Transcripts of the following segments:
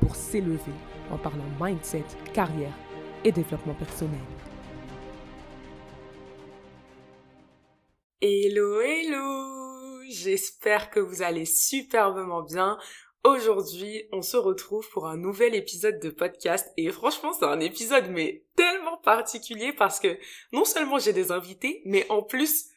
pour s'élever en parlant mindset, carrière et développement personnel. Hello, hello J'espère que vous allez superbement bien. Aujourd'hui, on se retrouve pour un nouvel épisode de podcast et franchement, c'est un épisode mais tellement particulier parce que non seulement j'ai des invités, mais en plus,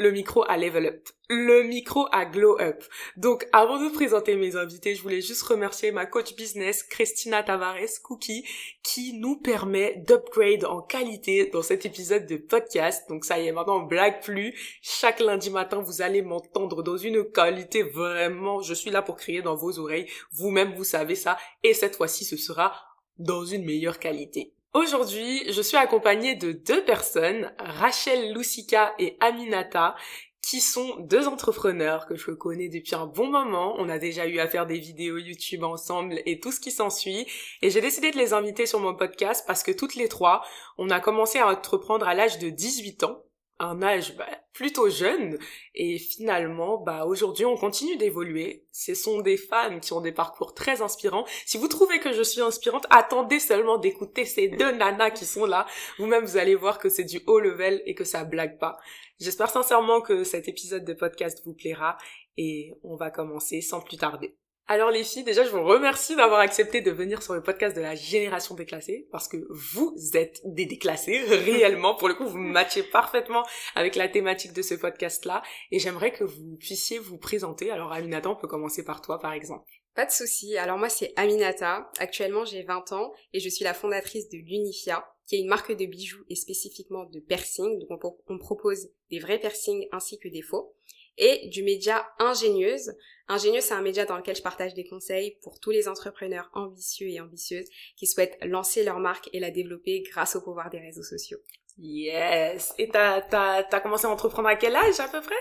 le micro a level up. Le micro a glow up. Donc, avant de présenter mes invités, je voulais juste remercier ma coach business, Christina Tavares Cookie, qui nous permet d'upgrade en qualité dans cet épisode de podcast. Donc, ça y est, maintenant, on blague plus. Chaque lundi matin, vous allez m'entendre dans une qualité vraiment, je suis là pour crier dans vos oreilles. Vous-même, vous savez ça. Et cette fois-ci, ce sera dans une meilleure qualité. Aujourd'hui, je suis accompagnée de deux personnes, Rachel Lusika et Aminata, qui sont deux entrepreneurs que je connais depuis un bon moment. On a déjà eu à faire des vidéos YouTube ensemble et tout ce qui s'ensuit. Et j'ai décidé de les inviter sur mon podcast parce que toutes les trois, on a commencé à entreprendre à l'âge de 18 ans un âge bah, plutôt jeune. Et finalement bah aujourd'hui on continue d'évoluer. Ce sont des femmes qui ont des parcours très inspirants. Si vous trouvez que je suis inspirante attendez seulement d'écouter ces deux nanas qui sont là. Vous-même vous allez voir que c'est du haut level et que ça blague pas. J'espère sincèrement que cet épisode de podcast vous plaira. Et on va commencer sans plus tarder alors les filles, déjà je vous remercie d'avoir accepté de venir sur le podcast de la génération déclassée parce que vous êtes des déclassés réellement. Pour le coup, vous matchez parfaitement avec la thématique de ce podcast-là et j'aimerais que vous puissiez vous présenter. Alors Aminata, on peut commencer par toi par exemple. Pas de souci. Alors moi c'est Aminata. Actuellement j'ai 20 ans et je suis la fondatrice de l'Unifia qui est une marque de bijoux et spécifiquement de piercing. Donc on, on propose des vrais piercings ainsi que des faux et du média Ingénieuse. Ingénieuse, c'est un média dans lequel je partage des conseils pour tous les entrepreneurs ambitieux et ambitieuses qui souhaitent lancer leur marque et la développer grâce au pouvoir des réseaux sociaux. Yes! Et t'as, t'as, t'as commencé à entreprendre à quel âge à peu près?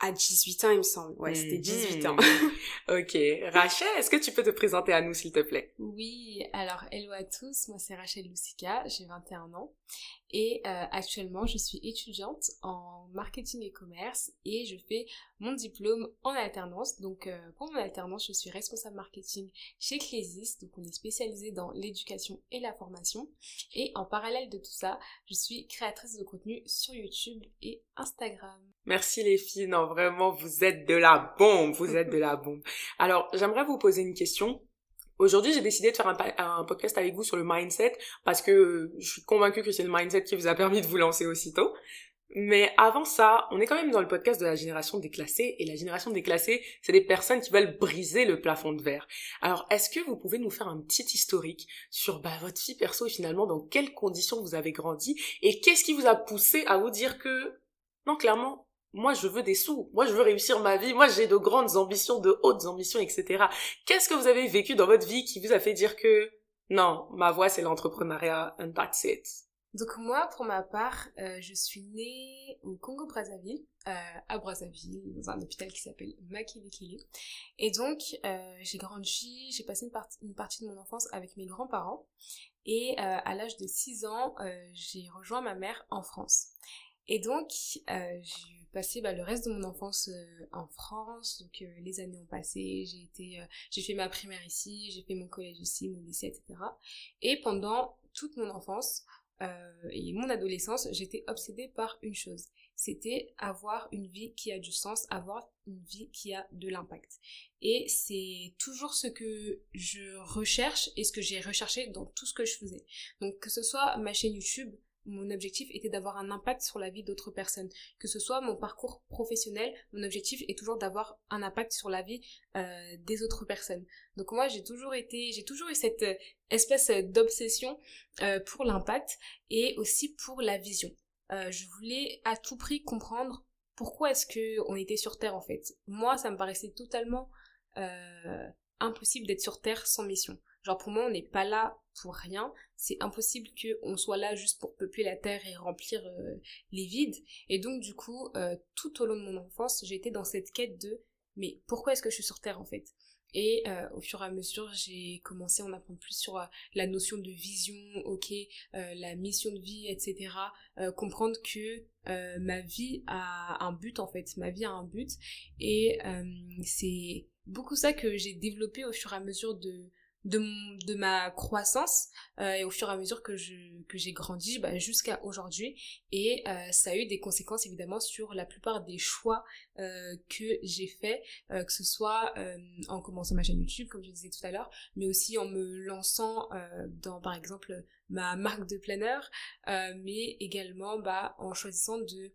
À 18 ans, il me semble. Ouais, c'était 18 ans. ok. Rachel, est-ce que tu peux te présenter à nous, s'il te plaît? Oui. Alors, hello à tous. Moi, c'est Rachel Lusika. J'ai 21 ans. Et euh, actuellement, je suis étudiante en marketing et commerce et je fais mon diplôme en alternance. Donc euh, pour mon alternance, je suis responsable marketing chez Clésis. Donc on est spécialisé dans l'éducation et la formation. Et en parallèle de tout ça, je suis créatrice de contenu sur YouTube et Instagram. Merci les filles, non vraiment vous êtes de la bombe, vous êtes de la bombe. Alors j'aimerais vous poser une question. Aujourd'hui, j'ai décidé de faire un, podcast avec vous sur le mindset parce que je suis convaincue que c'est le mindset qui vous a permis de vous lancer aussitôt. Mais avant ça, on est quand même dans le podcast de la génération déclassée et la génération déclassée, c'est des personnes qui veulent briser le plafond de verre. Alors, est-ce que vous pouvez nous faire un petit historique sur bah, votre vie perso et finalement dans quelles conditions vous avez grandi et qu'est-ce qui vous a poussé à vous dire que non, clairement, moi, je veux des sous. Moi, je veux réussir ma vie. Moi, j'ai de grandes ambitions, de hautes ambitions, etc. Qu'est-ce que vous avez vécu dans votre vie qui vous a fait dire que non, ma voie, c'est l'entrepreneuriat and that's it? Donc moi, pour ma part, euh, je suis née au Congo-Brazzaville, euh, à Brazzaville, dans un hôpital qui s'appelle Makilikili. Et donc, euh, j'ai grandi, j'ai passé une, une, partie de mon enfance avec mes grands-parents. Et à l'âge de 6 ans, j'ai rejoint ma mère en France. Et donc, j'ai passé bah, le reste de mon enfance euh, en France. Donc euh, les années ont passé, j'ai été, euh, j'ai fait ma primaire ici, j'ai fait mon collège ici, mon lycée, etc. Et pendant toute mon enfance et mon adolescence, j'étais obsédée par une chose. C'était avoir une vie qui a du sens, avoir une vie qui a de l'impact. Et c'est toujours ce que je recherche et ce que j'ai recherché dans tout ce que je faisais. Donc que ce soit ma chaîne YouTube, mon objectif était d'avoir un impact sur la vie d'autres personnes. Que ce soit mon parcours professionnel, mon objectif est toujours d'avoir un impact sur la vie euh, des autres personnes. Donc moi j'ai toujours été, j'ai toujours eu cette euh, espèce d'obsession euh, pour l'impact et aussi pour la vision. je voulais à tout prix comprendre pourquoi est-ce que on était sur Terre en fait. Moi ça me paraissait totalement impossible d'être sur Terre sans mission. Genre pour moi on n'est pas là pour rien. C'est impossible qu'on soit là juste pour peupler la terre et remplir euh, les vides. Et donc du coup, euh, tout au long de mon enfance, été dans cette quête de mais pourquoi est-ce que je suis sur terre en fait? Et euh, au fur et à mesure, j'ai commencé à en apprendre plus sur la notion de vision, ok, la mission de vie, etc. comprendre que ma vie a un but en fait, ma vie a un but. Et c'est beaucoup ça que j'ai développé au fur et à mesure de de, mon, de ma croissance euh, et au fur et à mesure que je que j'ai grandi bah, jusqu'à aujourd'hui. Et euh, ça a eu des conséquences évidemment sur la plupart des choix euh, que j'ai fait euh, que ce soit euh, en commençant ma chaîne YouTube comme je disais tout à l'heure mais aussi en me lançant euh, dans par exemple ma marque de planeur mais également bah en choisissant de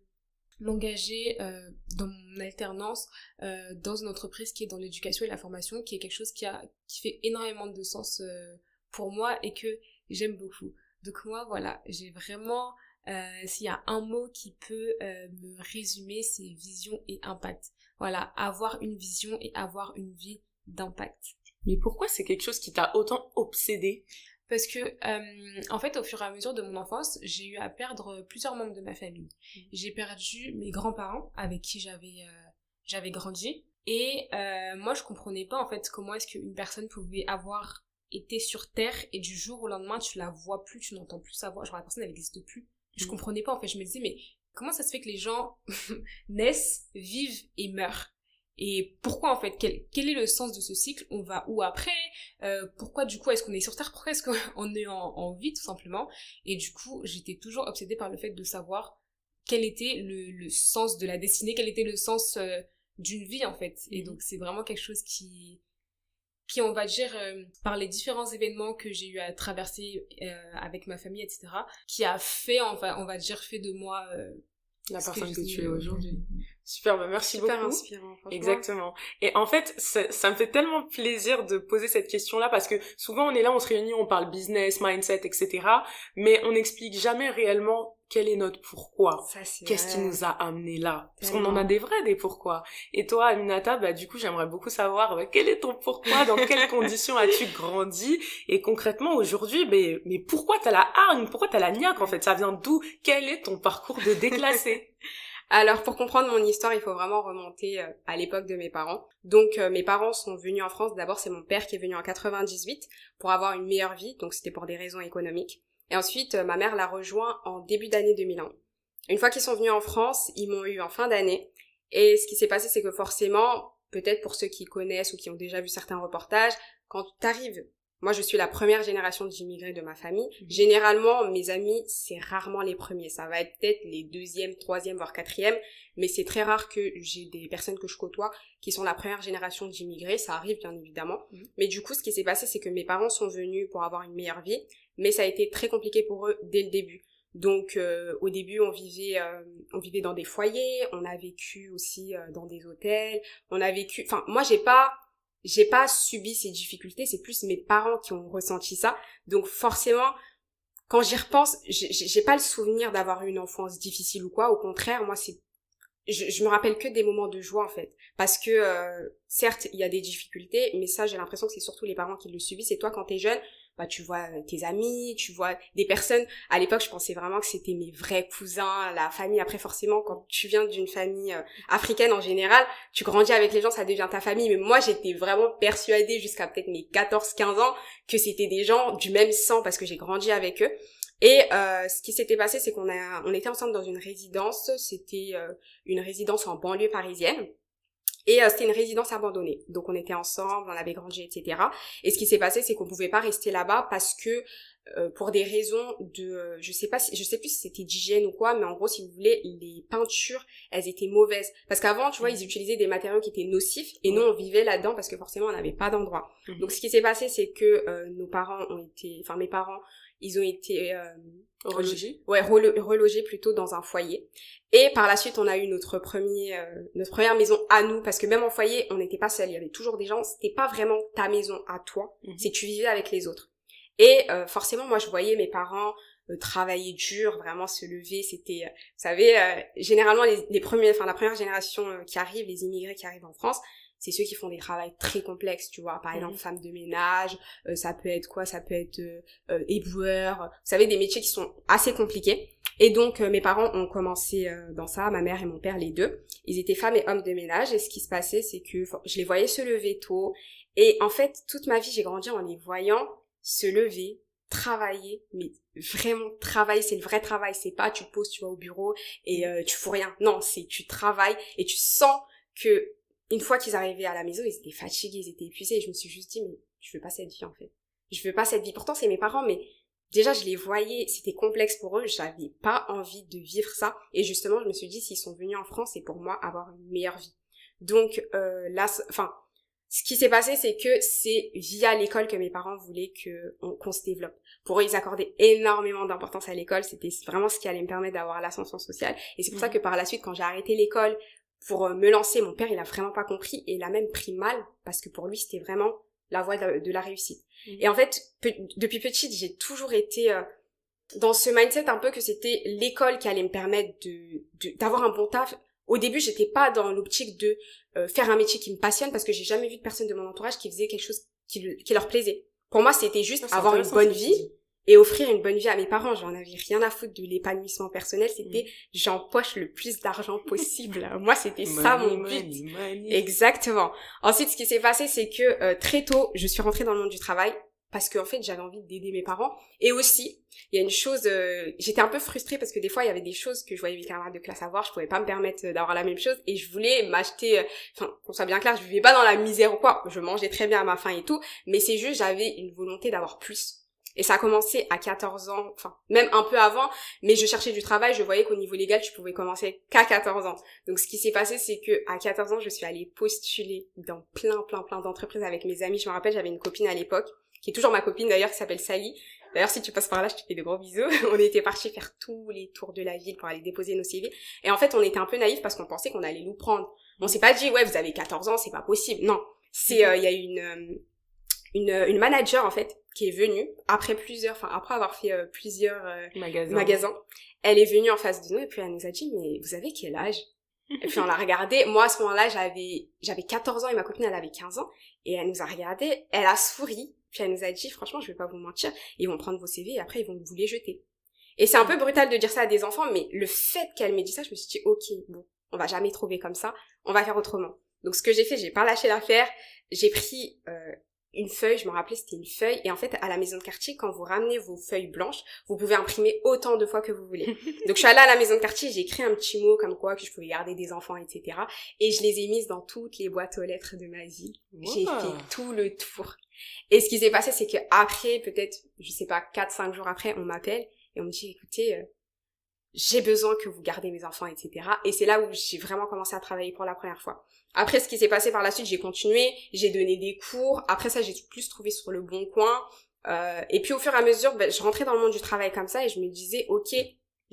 m'engager euh, dans mon alternance euh, dans une entreprise qui est dans l'éducation et la formation, qui est quelque chose qui a qui fait énormément de sens euh, pour moi et que j'aime beaucoup. Donc moi voilà, j'ai vraiment euh, s'il y a un mot qui peut euh, me résumer, c'est vision et impact. Voilà, avoir une vision et avoir une vie d'impact. Mais pourquoi c'est quelque chose qui t'a autant obsédé parce que, euh, en fait, au fur et à mesure de mon enfance, j'ai eu à perdre plusieurs membres de ma famille. Mmh. J'ai perdu mes grands-parents avec qui j'avais euh, j'avais grandi. Et euh, moi, je comprenais pas, en fait, comment est-ce qu'une personne pouvait avoir été sur Terre et du jour au lendemain, tu la vois plus, tu n'entends plus sa voix. Genre, la personne n'existe plus. Je mmh. comprenais pas, en fait. Je me disais, mais comment ça se fait que les gens naissent, vivent et meurent? Et pourquoi en fait quel, quel est le sens de ce cycle? On va où après? Euh, Pourquoi du coup est-ce qu'on est sur Terre? Pourquoi est-ce qu'on est en, en, vie tout simplement? Et du coup j'étais toujours obsédée par le fait de savoir quel était le, le sens de la destinée, quel était le sens euh, d'une vie en fait. Et mhm. donc c'est vraiment quelque chose qui qui on va dire euh, par les différents événements que j'ai eu à traverser avec ma famille etc qui a fait enfin on va dire fait de moi la personne que, tu es aujourd'hui. Super, bah merci Super beaucoup. inspirant. Exactement. Et en fait, ça, ça, me fait tellement plaisir de poser cette question-là parce que souvent on est là, on se réunit, on parle business, mindset, etc. Mais on n'explique jamais réellement quel est notre pourquoi? Qu'est-ce qui nous a amené là? Parce qu'on en a des vrais des pourquoi. Et toi, Aminata, bah du coup, j'aimerais beaucoup savoir bah, quel est ton pourquoi, dans quelles conditions as-tu grandi? Et concrètement aujourd'hui, mais mais pourquoi t'as la hargne? Pourquoi t'as la niaque en fait? Ça vient d'où? Quel est ton parcours de déclassé? Alors pour comprendre mon histoire, il faut vraiment remonter euh, à l'époque de mes parents. Donc euh, mes parents sont venus en France. D'abord c'est mon père qui est venu en 98 pour avoir une meilleure vie. Donc c'était pour des raisons économiques. Et ensuite, euh, ma mère l'a rejoint en début d'année 2001. Une fois qu'ils sont venus en France, ils m'ont eu en fin d'année. Et ce qui s'est passé, c'est que forcément, peut-être pour ceux qui connaissent ou qui ont déjà vu certains reportages, quand tu arrives, moi je suis la première génération d'immigrés de ma famille. Mhm. Généralement, mes amis, c'est rarement les premiers. Ça va être peut-être les deuxièmes, troisièmes, voire quatrièmes. Mais c'est très rare que j'ai des personnes que je côtoie qui sont la première génération d'immigrés. Ça arrive bien évidemment. Mhm. Mais du coup, ce qui s'est passé, c'est que mes parents sont venus pour avoir une meilleure vie mais ça a été très compliqué pour eux dès le début. Donc euh, au début on vivait euh, on vivait dans des foyers, on a vécu aussi euh, dans des hôtels, on a vécu enfin moi j'ai pas j'ai pas subi ces difficultés, c'est plus mes parents qui ont ressenti ça. Donc forcément quand j'y repense, j'ai pas le souvenir d'avoir eu une enfance difficile ou quoi, au contraire, moi c'est je, je me rappelle que des moments de joie en fait parce que certes il y a des difficultés mais ça j'ai l'impression que c'est surtout les parents qui le subissent et toi quand t'es jeune bah tu vois euh, tes amis, tu vois des personnes. À l'époque, je pensais vraiment que c'était mes vrais cousins, la famille. Après, forcément, quand tu viens d'une famille euh, africaine en général, tu grandis avec les gens, ça devient ta famille. Mais moi, j'étais vraiment persuadée jusqu'à peut-être mes 14-15 ans que c'était des gens du même sang parce que j'ai grandi avec eux. Et euh, ce qui s'était passé, c'est qu'on a, on était ensemble dans une résidence. C'était une résidence en banlieue parisienne. Et euh, c'était une résidence abandonnée. Donc on était ensemble, on avait grandi, etc. Et ce qui s'est passé, c'est qu'on pouvait pas rester là-bas parce que euh, pour des raisons de, euh, je sais pas, si, je sais plus si c'était d'hygiène ou quoi, mais en gros, si vous voulez, les peintures, elles étaient mauvaises. Parce qu'avant, tu vois, ils utilisaient des matériaux qui étaient nocifs et nous, on vivait là-dedans parce que forcément, on n'avait pas d'endroit. Mhm. Donc ce qui s'est passé, c'est que nos parents ont été, enfin mes parents, ils ont été relogés, ouais, relogés plutôt dans un foyer. Et par la suite, on a eu notre premier, euh, notre première maison à nous, parce que même en foyer, on n'était pas seul. Il y avait toujours des gens. C'était pas vraiment ta maison à toi. Mhm. C'est tu vivais avec les autres. Et euh, forcément, moi, je voyais mes parents euh, travailler dur, vraiment se lever. C'était, vous savez, généralement les, les premiers, enfin la première génération qui arrive, les immigrés qui arrivent en France, c'est ceux qui font des travails très complexes, tu vois. Par exemple, Mhm. femme de ménage, euh, ça peut être quoi? Ça peut être euh, euh, éboueur. Vous savez, des métiers qui sont assez compliqués. Et donc, euh, mes parents ont commencé euh, dans ça, ma mère et mon père, les deux. Ils étaient femmes et hommes de ménage. Et ce qui se passait, c'est que je les voyais se lever tôt. Et en fait, toute ma vie, j'ai grandi en les voyant se lever, travailler, mais vraiment travailler, c'est le vrai travail. C'est pas tu poses, tu vas au bureau et euh, tu fous rien. Non, c'est tu travailles et tu sens que une fois qu'ils arrivaient à la maison, ils étaient fatigués, ils étaient épuisés. Et je me suis juste dit, mais je veux pas cette vie en fait. Je veux pas cette vie. Pourtant, c'est mes parents, mais déjà, je les voyais, c'était complexe pour eux. J'avais pas envie de vivre ça. Et justement, je me suis dit, s'ils sont venus en France, c'est pour moi avoir une meilleure vie. Donc euh, là, enfin, ce qui s'est passé, c'est que c'est via l'école que mes parents voulaient que on- qu'on se développe. Pour eux, ils accordaient énormément d'importance à l'école. C'était vraiment ce qui allait me permettre d'avoir l'ascension sociale. Et c'est pour ça Mhm. que par la suite, quand j'ai arrêté l'école pour euh, me lancer, mon père, il a vraiment pas compris et il a même pris mal parce que pour lui, c'était vraiment la voie de, de la réussite. Mhm. Et en fait, pe- depuis petite, j'ai toujours été euh, dans ce mindset un peu que c'était l'école qui allait me permettre de d'avoir un bon taf. Au début, j'étais pas dans l'optique de euh, faire un métier qui me passionne parce que j'ai jamais vu de personne de mon entourage qui faisait quelque chose qui, le- qui leur plaisait. Pour moi, c'était juste Ah, avoir une bonne vie. Et offrir une bonne vie à mes parents. J'en avais rien à foutre de l'épanouissement personnel. C'était j'empoche le plus d'argent possible. Moi, c'était ça Money, mon but. money. Exactement. Ensuite, ce qui s'est passé, c'est que euh, très tôt, je suis rentrée dans le monde du travail parce qu'en fait, j'avais envie d'aider mes parents. Et aussi, il y a une chose, euh, j'étais un peu frustrée parce que des fois, il y avait des choses que je voyais mes camarades de classe avoir, je pouvais pas me permettre euh, d'avoir la même chose et je voulais m'acheter, euh, enfin, qu'on soit bien clair, je vivais pas dans la misère ou quoi, je mangeais très bien à ma faim et tout, mais c'est juste, j'avais une volonté d'avoir plus. Et ça a commencé à 14 ans, enfin, même un peu avant, mais je cherchais du travail, je voyais qu'au niveau légal, tu pouvais commencer qu'à 14 ans. Donc, ce qui s'est passé, c'est que à 14 ans, je suis allée postuler dans plein, plein, plein d'entreprises avec mes amis. Je me rappelle, j'avais une copine à l'époque, qui est toujours ma copine d'ailleurs, qui s'appelle Sally. D'ailleurs, si tu passes par là, je te fais de gros bisous. on était partis faire tous les tours de la ville pour aller déposer nos CV. Et en fait, on était un peu naïfs parce qu'on pensait qu'on allait nous prendre. On s'est pas dit, ouais, vous avez 14 ans, c'est pas possible. Non. C'est, euh, il y a une, euh, une, une manager, en fait, qui est venue, après plusieurs, enfin, après avoir fait euh, plusieurs, euh, Magasin. magasin. Elle est venue en face de nous et puis elle nous a dit mais vous avez quel âge? Et puis on l'a regardé. Moi à ce moment-là j'avais j'avais 14 ans et ma copine elle avait 15 ans et elle nous a regardé. Elle a souri puis elle nous a dit franchement je vais pas vous mentir ils vont prendre vos CV et après ils vont vous les jeter. Et c'est un peu brutal de dire ça à des enfants mais le fait qu'elle m'ait dit ça je me suis dit ok bon on va jamais trouver comme ça on va faire autrement. Donc ce que j'ai fait j'ai pas lâché l'affaire j'ai pris euh, une feuille, je me rappelais c'était une feuille, et en fait à la maison de quartier, quand vous ramenez vos feuilles blanches, vous pouvez imprimer autant de fois que vous voulez. Donc je suis allée à la maison de quartier, j'ai écrit un petit mot comme quoi que je pouvais garder des enfants, etc. Et je les ai mises dans toutes les boîtes aux lettres de ma ville. J'ai fait tout le tour. Et ce qui s'est passé, c'est que après, peut-être, je sais pas, 4-5 jours après, on m'appelle et on me dit, écoutez, euh, j'ai besoin que vous gardez mes enfants, etc. Et c'est là où j'ai vraiment commencé à travailler pour la première fois. Après, ce qui s'est passé par la suite, j'ai continué, j'ai donné des cours. Après ça, j'ai plus trouvé sur le bon coin. Euh, et puis au fur et à mesure, ben, je rentrais dans le monde du travail comme ça et je me disais, ok,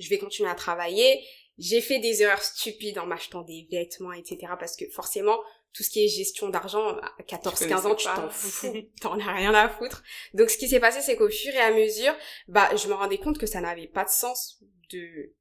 je vais continuer à travailler. J'ai fait des erreurs stupides en m'achetant des vêtements, etc. Parce que forcément, tout ce qui est gestion d'argent, à 14-15 ans, tu t'en fous, t'en as rien à foutre. Donc ce qui s'est passé, c'est qu'au fur et à mesure, bah, je me rendais compte que ça n'avait pas de sens de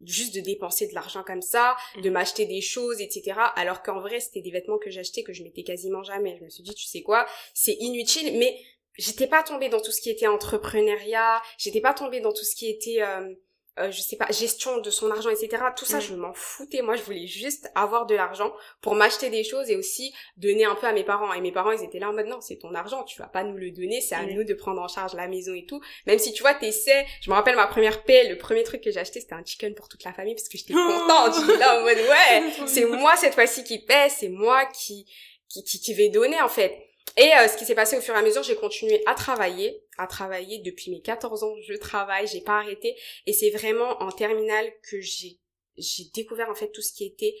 juste de dépenser de l'argent comme ça, de Mhm. m'acheter des choses, etc. Alors qu'en vrai, c'était des vêtements que j'achetais que je mettais quasiment jamais. Je me suis dit, tu sais quoi, c'est inutile, mais j'étais pas tombée dans tout ce qui était entrepreneuriat, j'étais pas tombée dans tout ce qui était, euh, euh, je sais pas, gestion de son argent, etc. Tout ça, Mm. je m'en foutais. Moi, je voulais juste avoir de l'argent pour m'acheter des choses et aussi donner un peu à mes parents. Et mes parents, ils étaient là en mode, non, c'est ton argent, tu vas pas nous le donner, c'est à Mm. nous de prendre en charge la maison et tout. Même si tu vois, t'essaies, je me rappelle ma première paix, le premier truc que j'ai acheté, c'était un chicken pour toute la famille parce que j'étais contente. J'étais là en mode, ouais, c'est moi cette fois-ci qui paie, c'est moi qui, qui, qui, qui vais donner en fait. Et euh, ce qui s'est passé au fur et à mesure, j'ai continué à travailler, à travailler depuis mes 14 ans, je travaille, j'ai pas arrêté. Et c'est vraiment en terminale que j'ai, j'ai découvert en fait tout ce qui était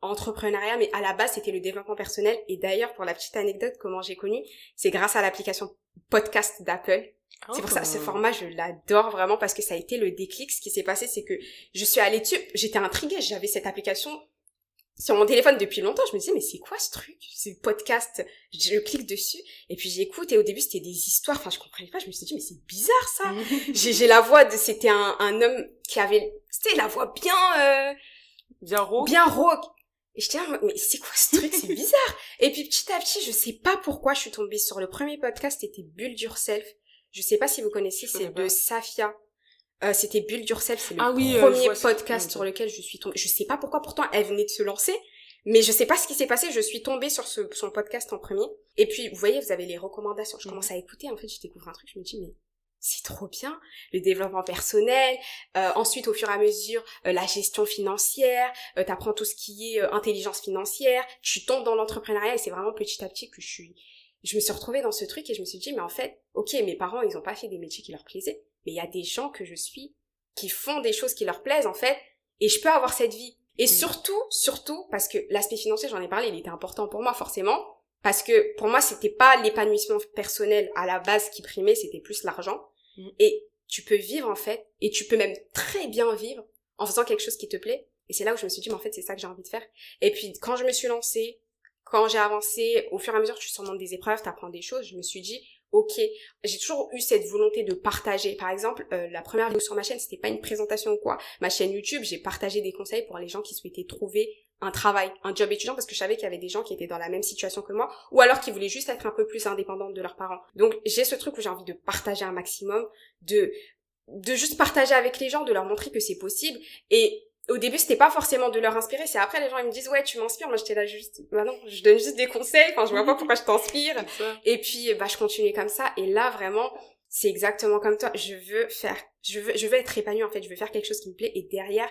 entrepreneuriat, mais à la base c'était le développement personnel. Et d'ailleurs, pour la petite anecdote, comment j'ai connu, c'est grâce à l'application podcast d'Apple. C'est pour ça, ce Oh. format, je l'adore vraiment parce que ça a été le déclic. Ce qui s'est passé, c'est que je suis allée dessus, j'étais intriguée, j'avais cette application sur mon téléphone depuis longtemps. Je me disais, mais c'est quoi ce truc? C'est podcast? Je clique dessus et puis j'écoute et au début c'était des histoires. Enfin, je comprenais pas. Je me suis dit, mais c'est bizarre ça. J'ai la voix de, c'était un, un homme qui avait, c'était la voix bien, euh, Bien rose. bien rauque. Et j'étais là, mais c'est quoi ce truc? C'est bizarre. Et puis petit à petit, je sais pas pourquoi je suis tombée sur le premier podcast, c'était Bulle Yourself. Je sais pas si vous connaissez, c'est de Safia. Euh, c'était Bulle Yourself, c'est le Ah oui, euh, premier podcast sur lequel je suis tombée. Je sais pas pourquoi, pourtant elle venait de se lancer, mais je sais pas ce qui s'est passé. Je suis tombée sur ce, son podcast en premier. Et puis, vous voyez, vous avez les recommandations. Je Mhm. commence à écouter. En fait, je découvre un truc. Je me dis, mais c'est trop bien. Le développement personnel. Euh, ensuite, au fur et à mesure, euh, la gestion financière. Euh, T'apprends tout ce qui est euh, intelligence financière. Tu tombes dans l'entrepreneuriat et c'est vraiment petit à petit que je suis. Je me suis retrouvée dans ce truc et je me suis dit, mais en fait, ok, mes parents, ils ont pas fait des métiers qui leur plaisaient, mais il y a des gens que je suis qui font des choses qui leur plaisent en fait, et je peux avoir cette vie. Et Mm. surtout, surtout parce que l'aspect financier, j'en ai parlé, il était important pour moi forcément, parce que pour moi, c'était pas l'épanouissement personnel à la base qui primait, c'était plus l'argent. Mm. Et tu peux vivre en fait, et tu peux même très bien vivre en faisant quelque chose qui te plaît. Et c'est là où je me suis dit, mais en fait, c'est ça que j'ai envie de faire. Et puis, quand je me suis lancée, quand j'ai avancé, au fur et à mesure, tu surmontes des épreuves, t'apprends des choses, je me suis dit, ok, j'ai toujours eu cette volonté de partager. Par exemple, euh, la première vidéo sur ma chaîne, c'était pas une présentation ou quoi. Ma chaîne YouTube, j'ai partagé des conseils pour les gens qui souhaitaient trouver un travail, un job étudiant, parce que je savais qu'il y avait des gens qui étaient dans la même situation que moi, ou alors qui voulaient juste être un peu plus indépendantes de leurs parents. Donc, j'ai ce truc où j'ai envie de partager un maximum, de de juste partager avec les gens, de leur montrer que c'est possible. Et au début, c'était pas forcément de leur inspirer. C'est après les gens ils me disent ouais, tu m'inspires. Moi, j'étais là juste, bah non, je donne juste des conseils. Enfin, je vois pas pourquoi je t'inspire. Et puis, bah, je continuais comme ça. Et là, vraiment, c'est exactement comme toi. Je veux faire, je veux, je veux être épanouie, en fait. Je veux faire quelque chose qui me plaît et derrière,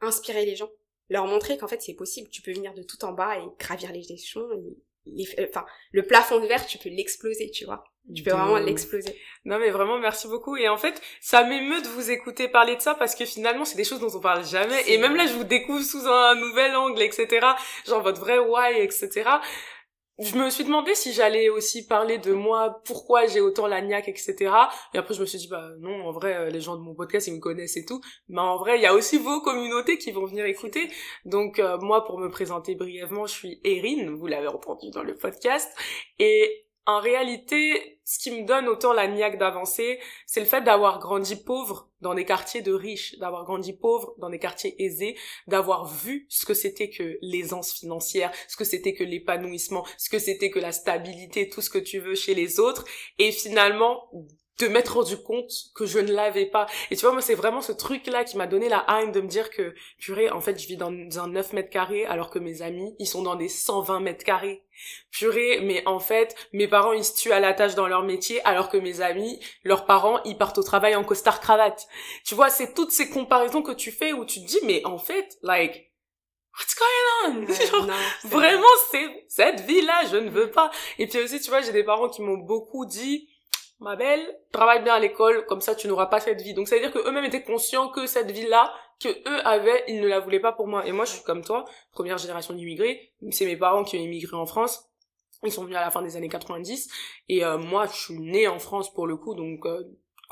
inspirer les gens. Leur montrer qu'en fait, c'est possible. Tu peux venir de tout en bas et gravir les échelons. et les- euh, enfin, le plafond de verre, tu peux l'exploser, tu vois. Tu peux De vraiment l'exploser. Non mais vraiment merci beaucoup. Et en fait ça m'émeut de vous écouter parler de ça parce que finalement c'est des choses dont on parle jamais. Et même là je vous découvre sous un nouvel angle etc genre votre vrai why etc je me suis demandé si j'allais aussi parler de moi pourquoi j'ai autant la niaque etc et après je me suis dit bah non en vrai euh, les gens de mon podcast ils me connaissent et tout. Mais en vrai il y a aussi vos communautés qui vont venir écouter. Donc euh, moi pour me présenter brièvement je suis Erin vous l'avez entendu dans le podcast. Et en réalité, ce qui me donne autant la niaque d'avancer, c'est le fait d'avoir grandi pauvre dans des quartiers de riches, d'avoir grandi pauvre dans des quartiers aisés, d'avoir vu ce que c'était que l'aisance financière, ce que c'était que l'épanouissement, ce que c'était que la stabilité, tout ce que tu veux chez les autres, et finalement de m'être rendu compte que je ne l'avais pas. Et tu vois, moi, c'est vraiment ce truc-là qui m'a donné la haine de me dire que, purée, en fait, je vis dans un 9 mètres carrés, alors que mes amis, ils sont dans des 120 mètres carrés. Purée, mais en fait, mes parents, ils se tuent à la tâche dans leur métier, alors que mes amis, leurs parents, ils partent au travail en costard cravate. Tu vois, c'est toutes ces comparaisons que tu fais où tu te dis, mais en fait, like, what's going on? Ouais, Genre, non, c'est Vraiment, c'est cette vie-là, je ne veux pas. Et puis aussi, tu vois, j'ai des parents qui m'ont beaucoup dit, ma belle, travaille bien à l'école, comme ça tu n'auras pas cette vie. Donc ça veut dire que eux-mêmes étaient conscients que cette vie-là, que eux avaient, ils ne la voulaient pas pour moi. Et moi, je suis comme toi, première génération d'immigrés. C'est mes parents qui ont immigré en France. Ils sont venus à la fin des années 90. Et euh, moi, je suis née en France pour le coup, donc euh,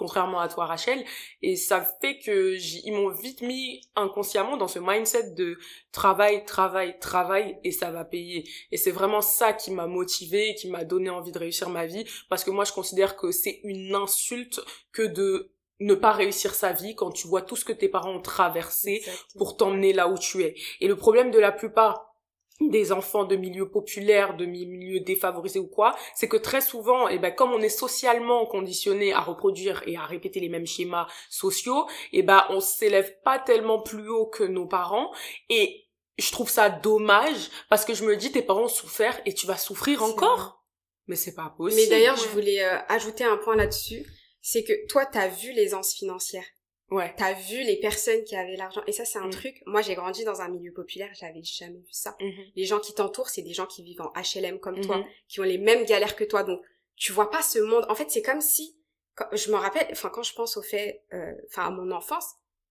contrairement à toi, Rachel. Et ça fait que ils m'ont vite mis inconsciemment dans ce mindset de travail, travail, travail, et ça va payer. Et c'est vraiment ça qui m'a motivée, qui m'a donné envie de réussir ma vie, parce que moi, je considère que c'est une insulte que de ne pas réussir sa vie quand tu vois tout ce que tes parents ont traversé Exactement. pour t'emmener là où tu es. Et le problème de la plupart des enfants de milieux populaires, de mi- milieux défavorisés ou quoi, c'est que très souvent, eh ben, comme on est socialement conditionné à reproduire et à répéter les mêmes schémas sociaux, eh ben, on s'élève pas tellement plus haut que nos parents et je trouve ça dommage parce que je me dis tes parents ont souffert et tu vas souffrir encore. Mais c'est pas possible. Mais d'ailleurs, je voulais euh, ajouter un point là-dessus, c'est que toi, t'as vu l'aisance financière, Ouais. t'as vu les personnes qui avaient l'argent, et ça, c'est un Mm. truc. Moi, j'ai grandi dans un milieu populaire, j'avais jamais vu ça. Mhm. Les gens qui t'entourent, c'est des gens qui vivent en HLM comme toi, Mhm. qui ont les mêmes galères que toi, donc tu vois pas ce monde. En fait, c'est comme si, quand, je me rappelle, enfin, quand je pense au fait, euh, enfin, à mon enfance,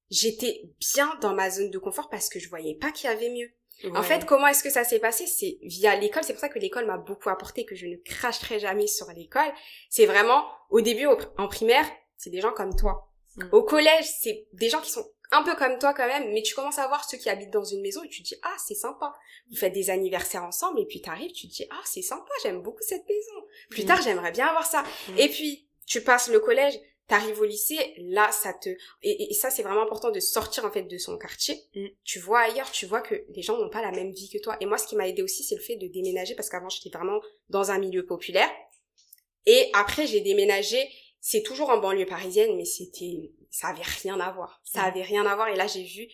j'étais bien dans ma zone de confort parce que je voyais pas qu'il y avait mieux. En fait, comment est-ce que ça s'est passé? C'est via l'école. C'est pour ça que l'école m'a beaucoup apporté, que je ne cracherai jamais sur l'école. C'est vraiment, au début, en primaire, c'est des gens comme toi. Mm. Au collège, c'est des gens qui sont un peu comme toi quand même, mais tu commences à voir ceux qui habitent dans une maison et tu te dis, ah, c'est sympa. Vous faites des anniversaires ensemble et puis t'arrives, tu te dis, ah, c'est sympa, j'aime beaucoup cette maison. Plus Mm. tard, j'aimerais bien avoir ça. Mm. Et puis, tu passes le collège, T'arrives au lycée, là, ça te... Et, et ça, c'est vraiment important de sortir, en fait, de son quartier. Mm. Tu vois ailleurs, tu vois que les gens n'ont pas la même vie que toi. Et moi, ce qui m'a aidé aussi, c'est le fait de déménager, parce qu'avant, j'étais vraiment dans un milieu populaire. Et après, j'ai déménagé, c'est toujours en banlieue parisienne, mais c'était... Ça avait rien à voir. Ça Mm. avait rien à voir. Et là, j'ai vu...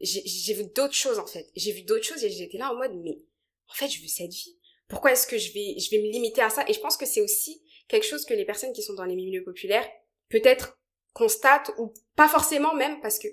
J'ai j'ai vu d'autres choses, en fait. J'ai vu d'autres choses et j'étais là en mode, mais en fait, je veux cette vie. Pourquoi est-ce que je vais, je vais me limiter à ça? Et je pense que c'est aussi quelque chose que les personnes qui sont dans les milieux populaires, peut-être, constatent, ou pas forcément même, parce que,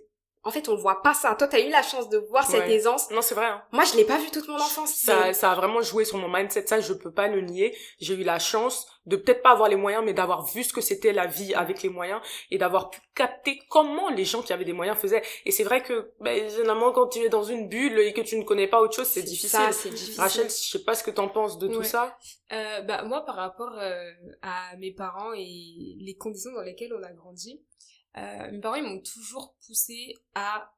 en fait, on voit pas ça. Toi, t'as eu la chance de voir cette Ouais. aisance. Non, c'est vrai. Hein. Moi, je l'ai pas vu toute mon enfance. Ça, ça a vraiment joué sur mon mindset. Ça, je peux pas le nier. J'ai eu la chance de peut-être pas avoir les moyens, mais d'avoir vu ce que c'était la vie avec les moyens et d'avoir pu capter comment les gens qui avaient des moyens faisaient. Et c'est vrai que, ben, généralement, quand tu es dans une bulle et que tu ne connais pas autre chose, c'est difficile. Ça, c'est difficile. Rachel, je sais pas ce que t'en penses de tout ça. Euh, bah, moi, par rapport euh, à mes parents et les conditions dans lesquelles on a grandi, euh, mes parents, ils m'ont toujours poussé à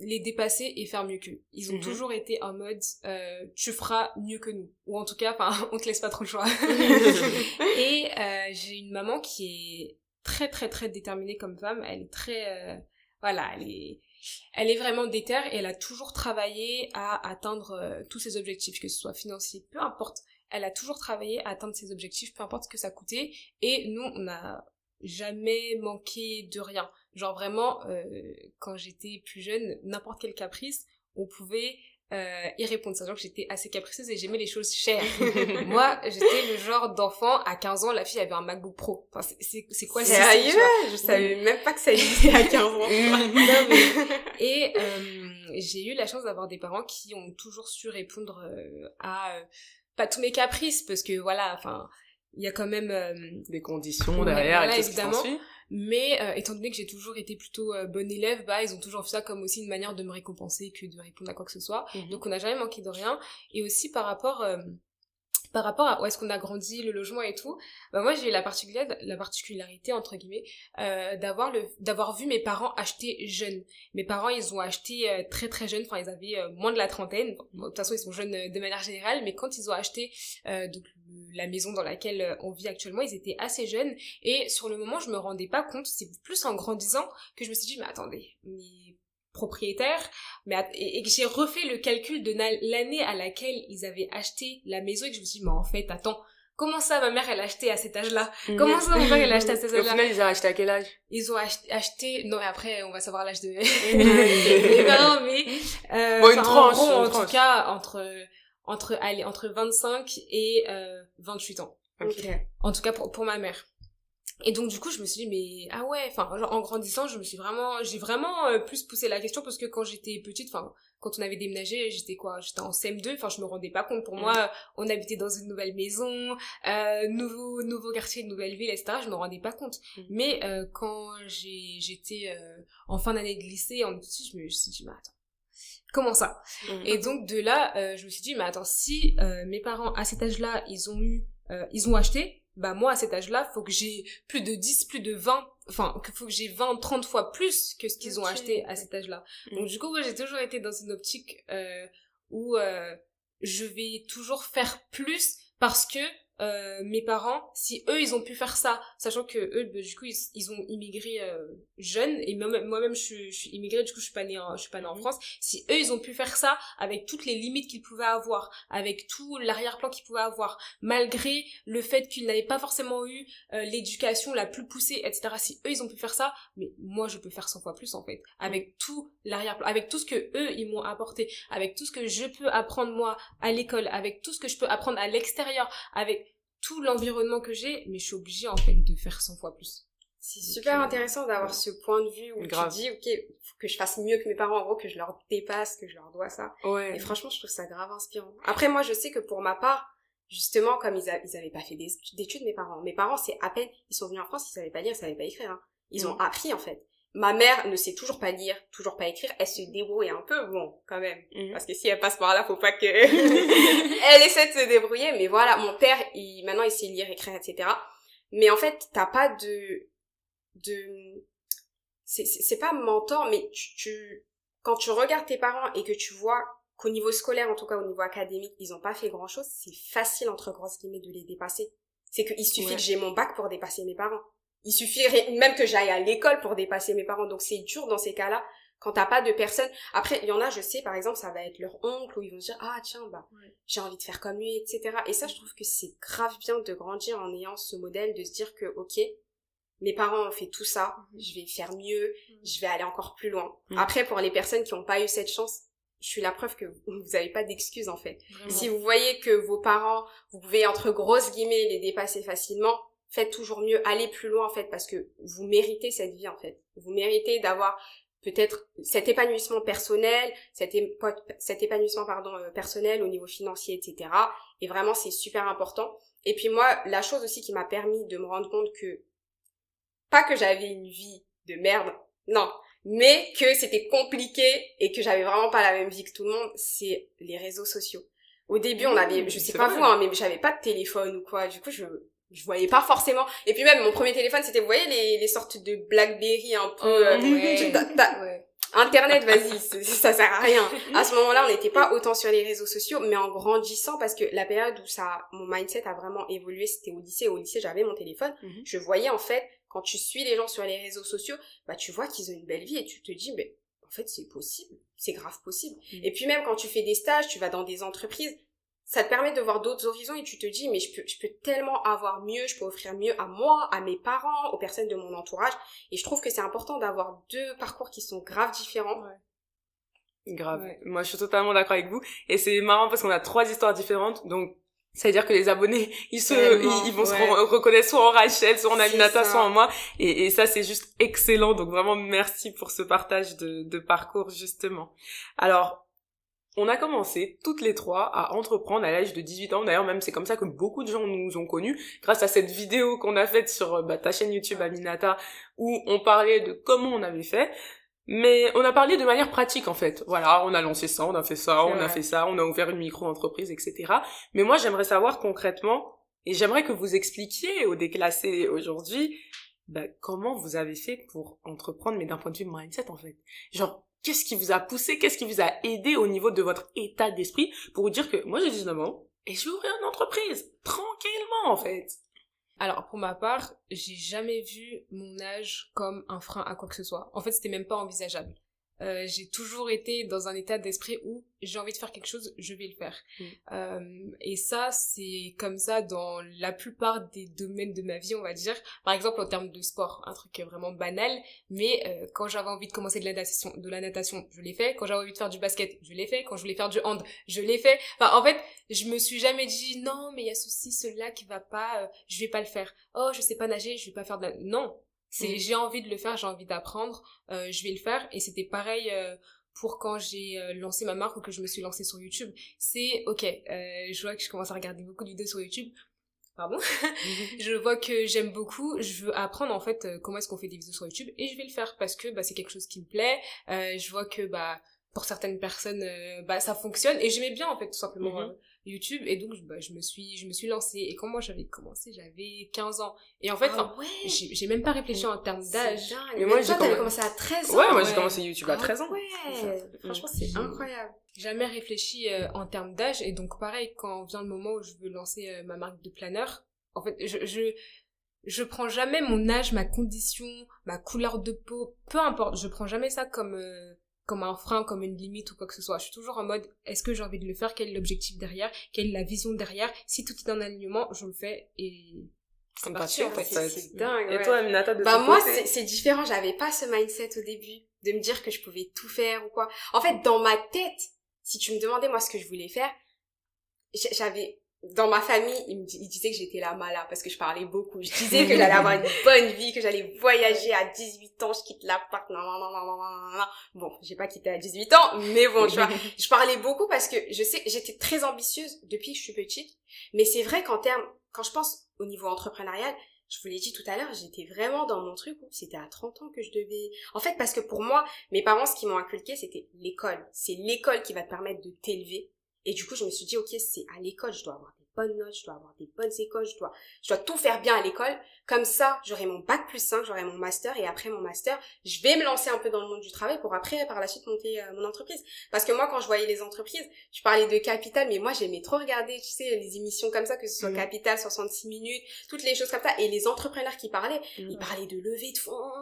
les dépasser et faire mieux qu'eux. Ils ont Mhm. toujours été en mode euh, tu feras mieux que nous ou en tout cas enfin on te laisse pas trop le choix. et euh, j'ai une maman qui est très très très déterminée comme femme, elle est très euh, voilà, elle est elle est vraiment déterre et elle a toujours travaillé à atteindre euh, tous ses objectifs que ce soit financier, peu importe. Elle a toujours travaillé à atteindre ses objectifs, peu importe ce que ça coûtait et nous on a jamais manqué de rien. Genre vraiment, euh, quand j'étais plus jeune, n'importe quel caprice, on pouvait euh, y répondre. Sachant que j'étais assez capricieuse et j'aimais les choses chères. Moi, j'étais le genre d'enfant, à 15 ans, la fille avait un MacBook Pro. Enfin, c'est- quoi tu Sérieux? Je savais même pas que ça existait à 15 ans. Non, mais- Et euh, j'ai eu la chance d'avoir des parents qui ont toujours su répondre euh, à euh, pas tous mes caprices parce que voilà, enfin, il y a quand même euh, Des conditions Ouais, derrière, voilà, et évidemment. mais euh, étant donné que j'ai toujours été plutôt euh, bonne élève, bah ils ont toujours fait ça comme aussi une manière de me récompenser que de répondre à quoi que ce soit. Mhm. Donc on n'a jamais manqué de rien. Et aussi par rapport euh, par rapport à où est-ce qu'on a grandi, le logement et tout, bah moi j'ai eu la particularité, la particularité entre guillemets d'avoir le d'avoir vu mes parents acheter jeunes. Mes parents ils ont acheté très très jeunes, enfin ils avaient moins de la trentaine. Bon, de toute façon ils sont jeunes de manière générale, mais quand ils ont acheté donc la maison dans laquelle euh, on vit actuellement, ils étaient assez jeunes. Et sur le moment je me rendais pas compte. C'est plus en grandissant que je me suis dit mais attendez, mes propriétaires, mais et, que j'ai refait le calcul de l'année à laquelle ils avaient acheté la maison et que je me suis dit mais en fait attends comment ça ma mère elle a acheté à cet âge-là? Comment ça mon père il a acheté à cet Au âge-là? final, ils ont acheté à quel âge? Ils ont ach- acheté non mais après on va savoir l'âge de parents mais euh, Bon, une tranche, en gros, tout cas entre entre allez entre 25 et euh, 28 ans Ok. en tout cas pour, pour ma mère. Et donc du coup je me suis dit mais ah ouais enfin en grandissant je me suis vraiment j'ai vraiment euh, plus poussé la question parce que quand j'étais petite enfin quand on avait déménagé j'étais quoi? J'étais en CM2 enfin je me rendais pas compte pour Mm. moi on habitait dans une nouvelle maison euh, nouveau nouveau quartier nouvelle ville etc je me rendais pas compte Mm. mais euh, quand j'ai j'étais euh, en fin d'année de lycée en études je me suis dit mais attends comment ça? Mhm. et donc de là, euh, je me suis dit, mais attends, si euh, mes parents à cet âge-là, ils ont eu, euh, ils ont acheté, bah moi à cet âge-là, faut que j'ai plus de 10, plus de 20, enfin, que faut que j'ai 20, 30 fois plus que ce qu'ils ont acheté à cet âge-là. Mhm. Donc du coup, moi j'ai toujours été dans une optique euh, où euh, je vais toujours faire plus parce que euh, mes parents, si eux ils ont pu faire ça, sachant que eux bah, du coup ils, ils ont immigré euh, jeunes et moi-même je, suis- je suis immigrée du coup je suis pas née en, je suis pas née en. France. Si eux ils ont pu faire ça avec toutes les limites qu'ils pouvaient avoir, avec tout l'arrière-plan qu'ils pouvaient avoir, malgré le fait qu'ils n'avaient pas forcément eu euh, l'éducation la plus poussée, etc. Si eux ils ont pu faire ça, mais moi je peux faire 100 fois plus en fait, avec tout l'arrière-plan, avec tout ce que eux ils m'ont apporté, avec tout ce que je peux apprendre moi à l'école, avec tout ce que je peux apprendre à l'extérieur, avec tout l'environnement que j'ai, mais je suis obligée en fait de faire 100 fois plus. C'est super euh, intéressant d'avoir ce point de vue où Grave. tu dis, ok, faut que je fasse mieux que mes parents, en gros, que je leur dépasse, que je leur dois ça. Ouais. Et franchement, je trouve ça grave inspirant. Après, moi, je sais que pour ma part, justement, comme ils, ils avaient pas fait des- d'études, mes parents. Mes parents, c'est à peine, ils sont venus en France, ils savaient pas lire, ils savaient pas écrire. hein. Ils ont Mm. appris, en fait. Ma mère ne sait toujours pas lire, toujours pas écrire. Elle se débrouille un peu, bon, quand même. Mhm. Parce que si elle passe par là, faut pas que... elle essaie de se débrouiller. Mais voilà, mon père, il, maintenant, il sait lire, écrire, etc. Mais en fait, t'as pas de... de... C'est, pas mentor, mais tu, tu... Quand tu regardes tes parents et que tu vois qu'au niveau scolaire, en tout cas au niveau académique, ils ont pas fait grand chose, c'est facile, entre grosses guillemets, de les dépasser. C'est qu'il suffit Ouais. que j'ai mon bac pour dépasser mes parents. Il suffirait même que j'aille à l'école pour dépasser mes parents. Donc c'est dur dans ces cas-là quand t'as pas de personne. Après, il y en a, je sais, par exemple, ça va être leur oncle où ils vont se dire ah tiens bah j'ai envie de faire comme lui, etc. Et ça, je trouve que c'est grave bien de grandir en ayant ce modèle, de se dire que ok, mes parents ont fait tout ça, mhm. je vais faire mieux, mhm. je vais aller encore plus loin. Mhm. Après, pour les personnes qui n'ont pas eu cette chance, je suis la preuve que vous n'avez pas d'excuses en fait. Si vous voyez que vos parents, vous pouvez entre grosses guillemets les dépasser facilement, faites toujours mieux, allez plus loin en fait, parce que vous méritez cette vie en fait. Vous méritez d'avoir peut-être cet épanouissement personnel, cet, cet épanouissement pardon euh, personnel au niveau financier, etc. Et vraiment c'est super important. Et puis moi, la chose aussi qui m'a permis de me rendre compte que pas que j'avais une vie de merde, non, mais que c'était compliqué et que j'avais vraiment pas la même vie que tout le monde, c'est les réseaux sociaux. Au début, on avait, je sais pas vous, hein, mais j'avais pas de téléphone ou quoi. Du coup, je je voyais pas forcément. Et puis même mon premier téléphone, c'était vous voyez les, les sortes de BlackBerry un peu. Euh, ouais. Internet, vas-y, ça sert à rien. À ce moment-là, on n'était pas autant sur les réseaux sociaux, mais en grandissant, parce que la période où ça, mon mindset a vraiment évolué, c'était au lycée. Au lycée, j'avais mon téléphone. Mhm. Je voyais en fait, quand tu suis les gens sur les réseaux sociaux, bah tu vois qu'ils ont une belle vie et tu te dis, mais en fait, c'est possible, c'est grave possible. Mhm. Et puis même quand tu fais des stages, tu vas dans des entreprises, ça te permet de voir d'autres horizons et tu te dis mais je peux je peux tellement avoir mieux, je peux offrir mieux à moi, à mes parents, aux personnes de mon entourage et je trouve que c'est important d'avoir deux parcours qui sont grave différents. Ouais. Grave. Moi je suis totalement d'accord avec vous et c'est marrant parce qu'on a trois histoires différentes donc c'est-à-dire que les abonnés, ils se, ils, vont se reconnaître soit en Rachel, soit en Aminata, soit en moi. Et, et ça, c'est juste excellent. Donc vraiment, merci pour ce partage de, de parcours, justement. Alors, on a commencé toutes les trois à entreprendre à l'âge de 18 ans. D'ailleurs, même c'est comme ça que beaucoup de gens nous ont connus, grâce à cette vidéo qu'on a faite sur euh, bah, ta chaîne YouTube Aminata, où on parlait de comment on avait fait. Mais on a parlé de manière pratique en fait. Voilà, on a lancé ça, on a fait ça, on a fait ça, on a ouvert une micro-entreprise, etc. Mais moi, j'aimerais savoir concrètement, et j'aimerais que vous expliquiez aux déclassés aujourd'hui, bah, comment vous avez fait pour entreprendre, mais d'un point de vue mindset en fait. Genre, Qu'est-ce qui vous a poussé? Qu'est-ce qui vous a aidé au niveau de votre état d'esprit pour vous dire que moi j'ai 19 ans et je vais ouvrir une entreprise? Tranquillement en fait alors pour ma part, j'ai jamais vu mon âge comme un frein à quoi que ce soit. En fait, c'était même pas envisageable. Euh, j'ai toujours été dans un état d'esprit où j'ai envie de faire quelque chose, je vais le faire. Mm. Euh, et ça, c'est comme ça dans la plupart des domaines de ma vie, on va dire. Par exemple, en termes de sport, un truc vraiment banal, mais euh, quand j'avais envie de commencer de la natation, de la natation, je l'ai fait. Quand j'avais envie de faire du basket, je l'ai fait. Quand je voulais faire du hand, je l'ai fait. Enfin, en fait, je me suis jamais dit non, mais il y a ceci, cela qui va pas, je vais pas le faire. Oh, je sais pas nager, je vais pas faire de la... Non, c'est mm. j'ai envie de le faire, j'ai envie d'apprendre, euh, je vais le faire. Et c'était pareil euh, pour quand j'ai euh, lancé ma marque ou que je me suis lancée sur YouTube. C'est ok, je vois que je commence à regarder beaucoup de vidéos sur YouTube. Pardon. je vois que j'aime beaucoup. Je veux apprendre en fait comment est-ce qu'on fait des vidéos sur YouTube et je vais le faire parce que bah, c'est quelque chose qui me plaît. je vois que bah pour certaines personnes bah ça fonctionne et j'aimais bien en fait tout simplement. Mm-hmm. YouTube et donc bah, je me suis je me suis lancée. Et quand moi j'avais commencé j'avais 15 ans. Et en fait ah j'ai même pas réfléchi en termes d'âge. mais moi j'ai commencé à 13 ans. ouais moi j'ai commencé YouTube à 13 ans. ouais. Franchement c'est incroyable. Jamais réfléchi euh, en termes d'âge. Et donc pareil quand vient le moment où je veux lancer euh, ma marque de planeur en fait je, je je prends jamais mon âge, ma condition, ma couleur de peau, peu importe, je prends jamais ça comme euh, comme un frein, comme une limite ou quoi que ce soit. Je suis toujours en mode, est-ce que j'ai envie de le faire? Quel est l'objectif derrière? Quelle est la vision derrière? Si tout est en alignement, je le fais et c'est parti en fait. C'est dingue. Et toi, Aminata, de Bah moi, c'est différent. J'avais pas ce mindset au début de me dire que je pouvais tout faire ou quoi. En fait, dans ma tête, si tu me demandais moi ce que je voulais faire, j'avais dans ma famille, ils me disaient que j'étais la mala parce que je parlais beaucoup. Je disais que j'allais avoir une bonne vie, que j'allais voyager à 18 ans, je quitte l'appart, non, non, non, non, non, non, Bon, j'ai pas quitté à 18 ans, mais bon, tu vois, je parlais beaucoup parce que je sais, j'étais très ambitieuse depuis que je suis petite. Mais c'est vrai qu'en termes, quand je pense au niveau entrepreneurial, je vous l'ai dit tout à l'heure, j'étais vraiment dans mon truc où c'était à 30 ans que je devais... En fait, parce que pour moi, mes parents, ce qui m'ont inculqué, c'était l'école. C'est l'école qui va te permettre de t'élever et du coup, je me suis dit, ok, c'est à l'école, je dois avoir des bonnes notes, je dois avoir des bonnes écoles, je dois, je dois tout faire bien à l'école. Comme ça, j'aurai mon bac plus 5, j'aurai mon master et après mon master, je vais me lancer un peu dans le monde du travail pour après, par la suite, monter euh, mon entreprise. Parce que moi, quand je voyais les entreprises, je parlais de capital, mais moi, j'aimais trop regarder, tu sais, les émissions comme ça, que ce soit Mhm. Capital, 66 minutes, toutes les choses comme ça. Et les entrepreneurs qui parlaient, Mhm. ils parlaient de levée de fonds,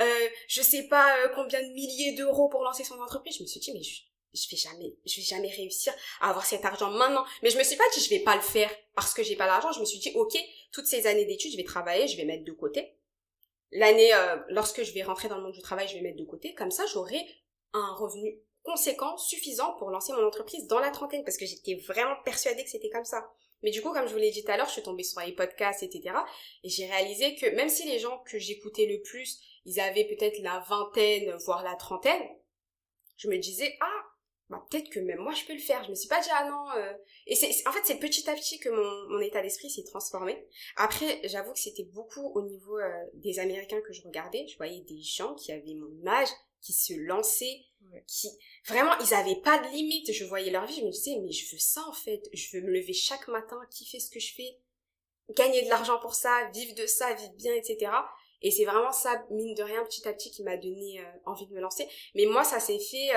euh, je sais pas euh, combien de milliers d'euros pour lancer son entreprise. Je me suis dit, mais je, je vais jamais, je vais jamais réussir à avoir cet argent maintenant. Mais je me suis pas dit, je vais pas le faire parce que j'ai pas l'argent. Je me suis dit, ok, toutes ces années d'études, je vais travailler, je vais mettre de côté. L'année, euh, lorsque je vais rentrer dans le monde du travail, je vais mettre de côté. Comme ça, j'aurai un revenu conséquent, suffisant pour lancer mon entreprise dans la trentaine, parce que j'étais vraiment persuadée que c'était comme ça. Mais du coup, comme je vous l'ai dit tout à l'heure, je suis tombée sur les podcasts, etc. Et j'ai réalisé que même si les gens que j'écoutais le plus, ils avaient peut-être la vingtaine, voire la trentaine, je me disais, ah, bah, peut-être que même moi je peux le faire. Je me suis pas dit, ah non. euh. Et c'est, en fait, c'est petit à petit que mon, mon état d'esprit s'est transformé. Après, j'avoue que c'était beaucoup au niveau euh, des Américains que je regardais. Je voyais des gens qui avaient mon âge, qui se lançaient, Ouais. qui vraiment ils avaient pas de limite. Je voyais leur vie, je me disais, mais je veux ça en fait. Je veux me lever chaque matin, kiffer ce que je fais, gagner de l'argent pour ça, vivre de ça, vivre bien, etc. Et c'est vraiment ça, mine de rien, petit à petit, qui m'a donné euh, envie de me lancer. Mais moi, ça s'est fait...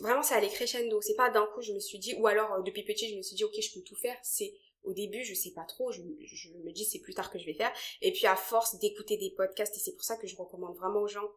vraiment, ça allait crescendo. C'est pas d'un coup, je me suis dit... Ou alors, euh, depuis petit, je me suis dit, ok, je peux tout faire. C'est au début, je sais pas trop. Je, je me dis, c'est plus tard que je vais faire. Et puis, à force d'écouter des podcasts, et c'est pour ça que je recommande vraiment aux gens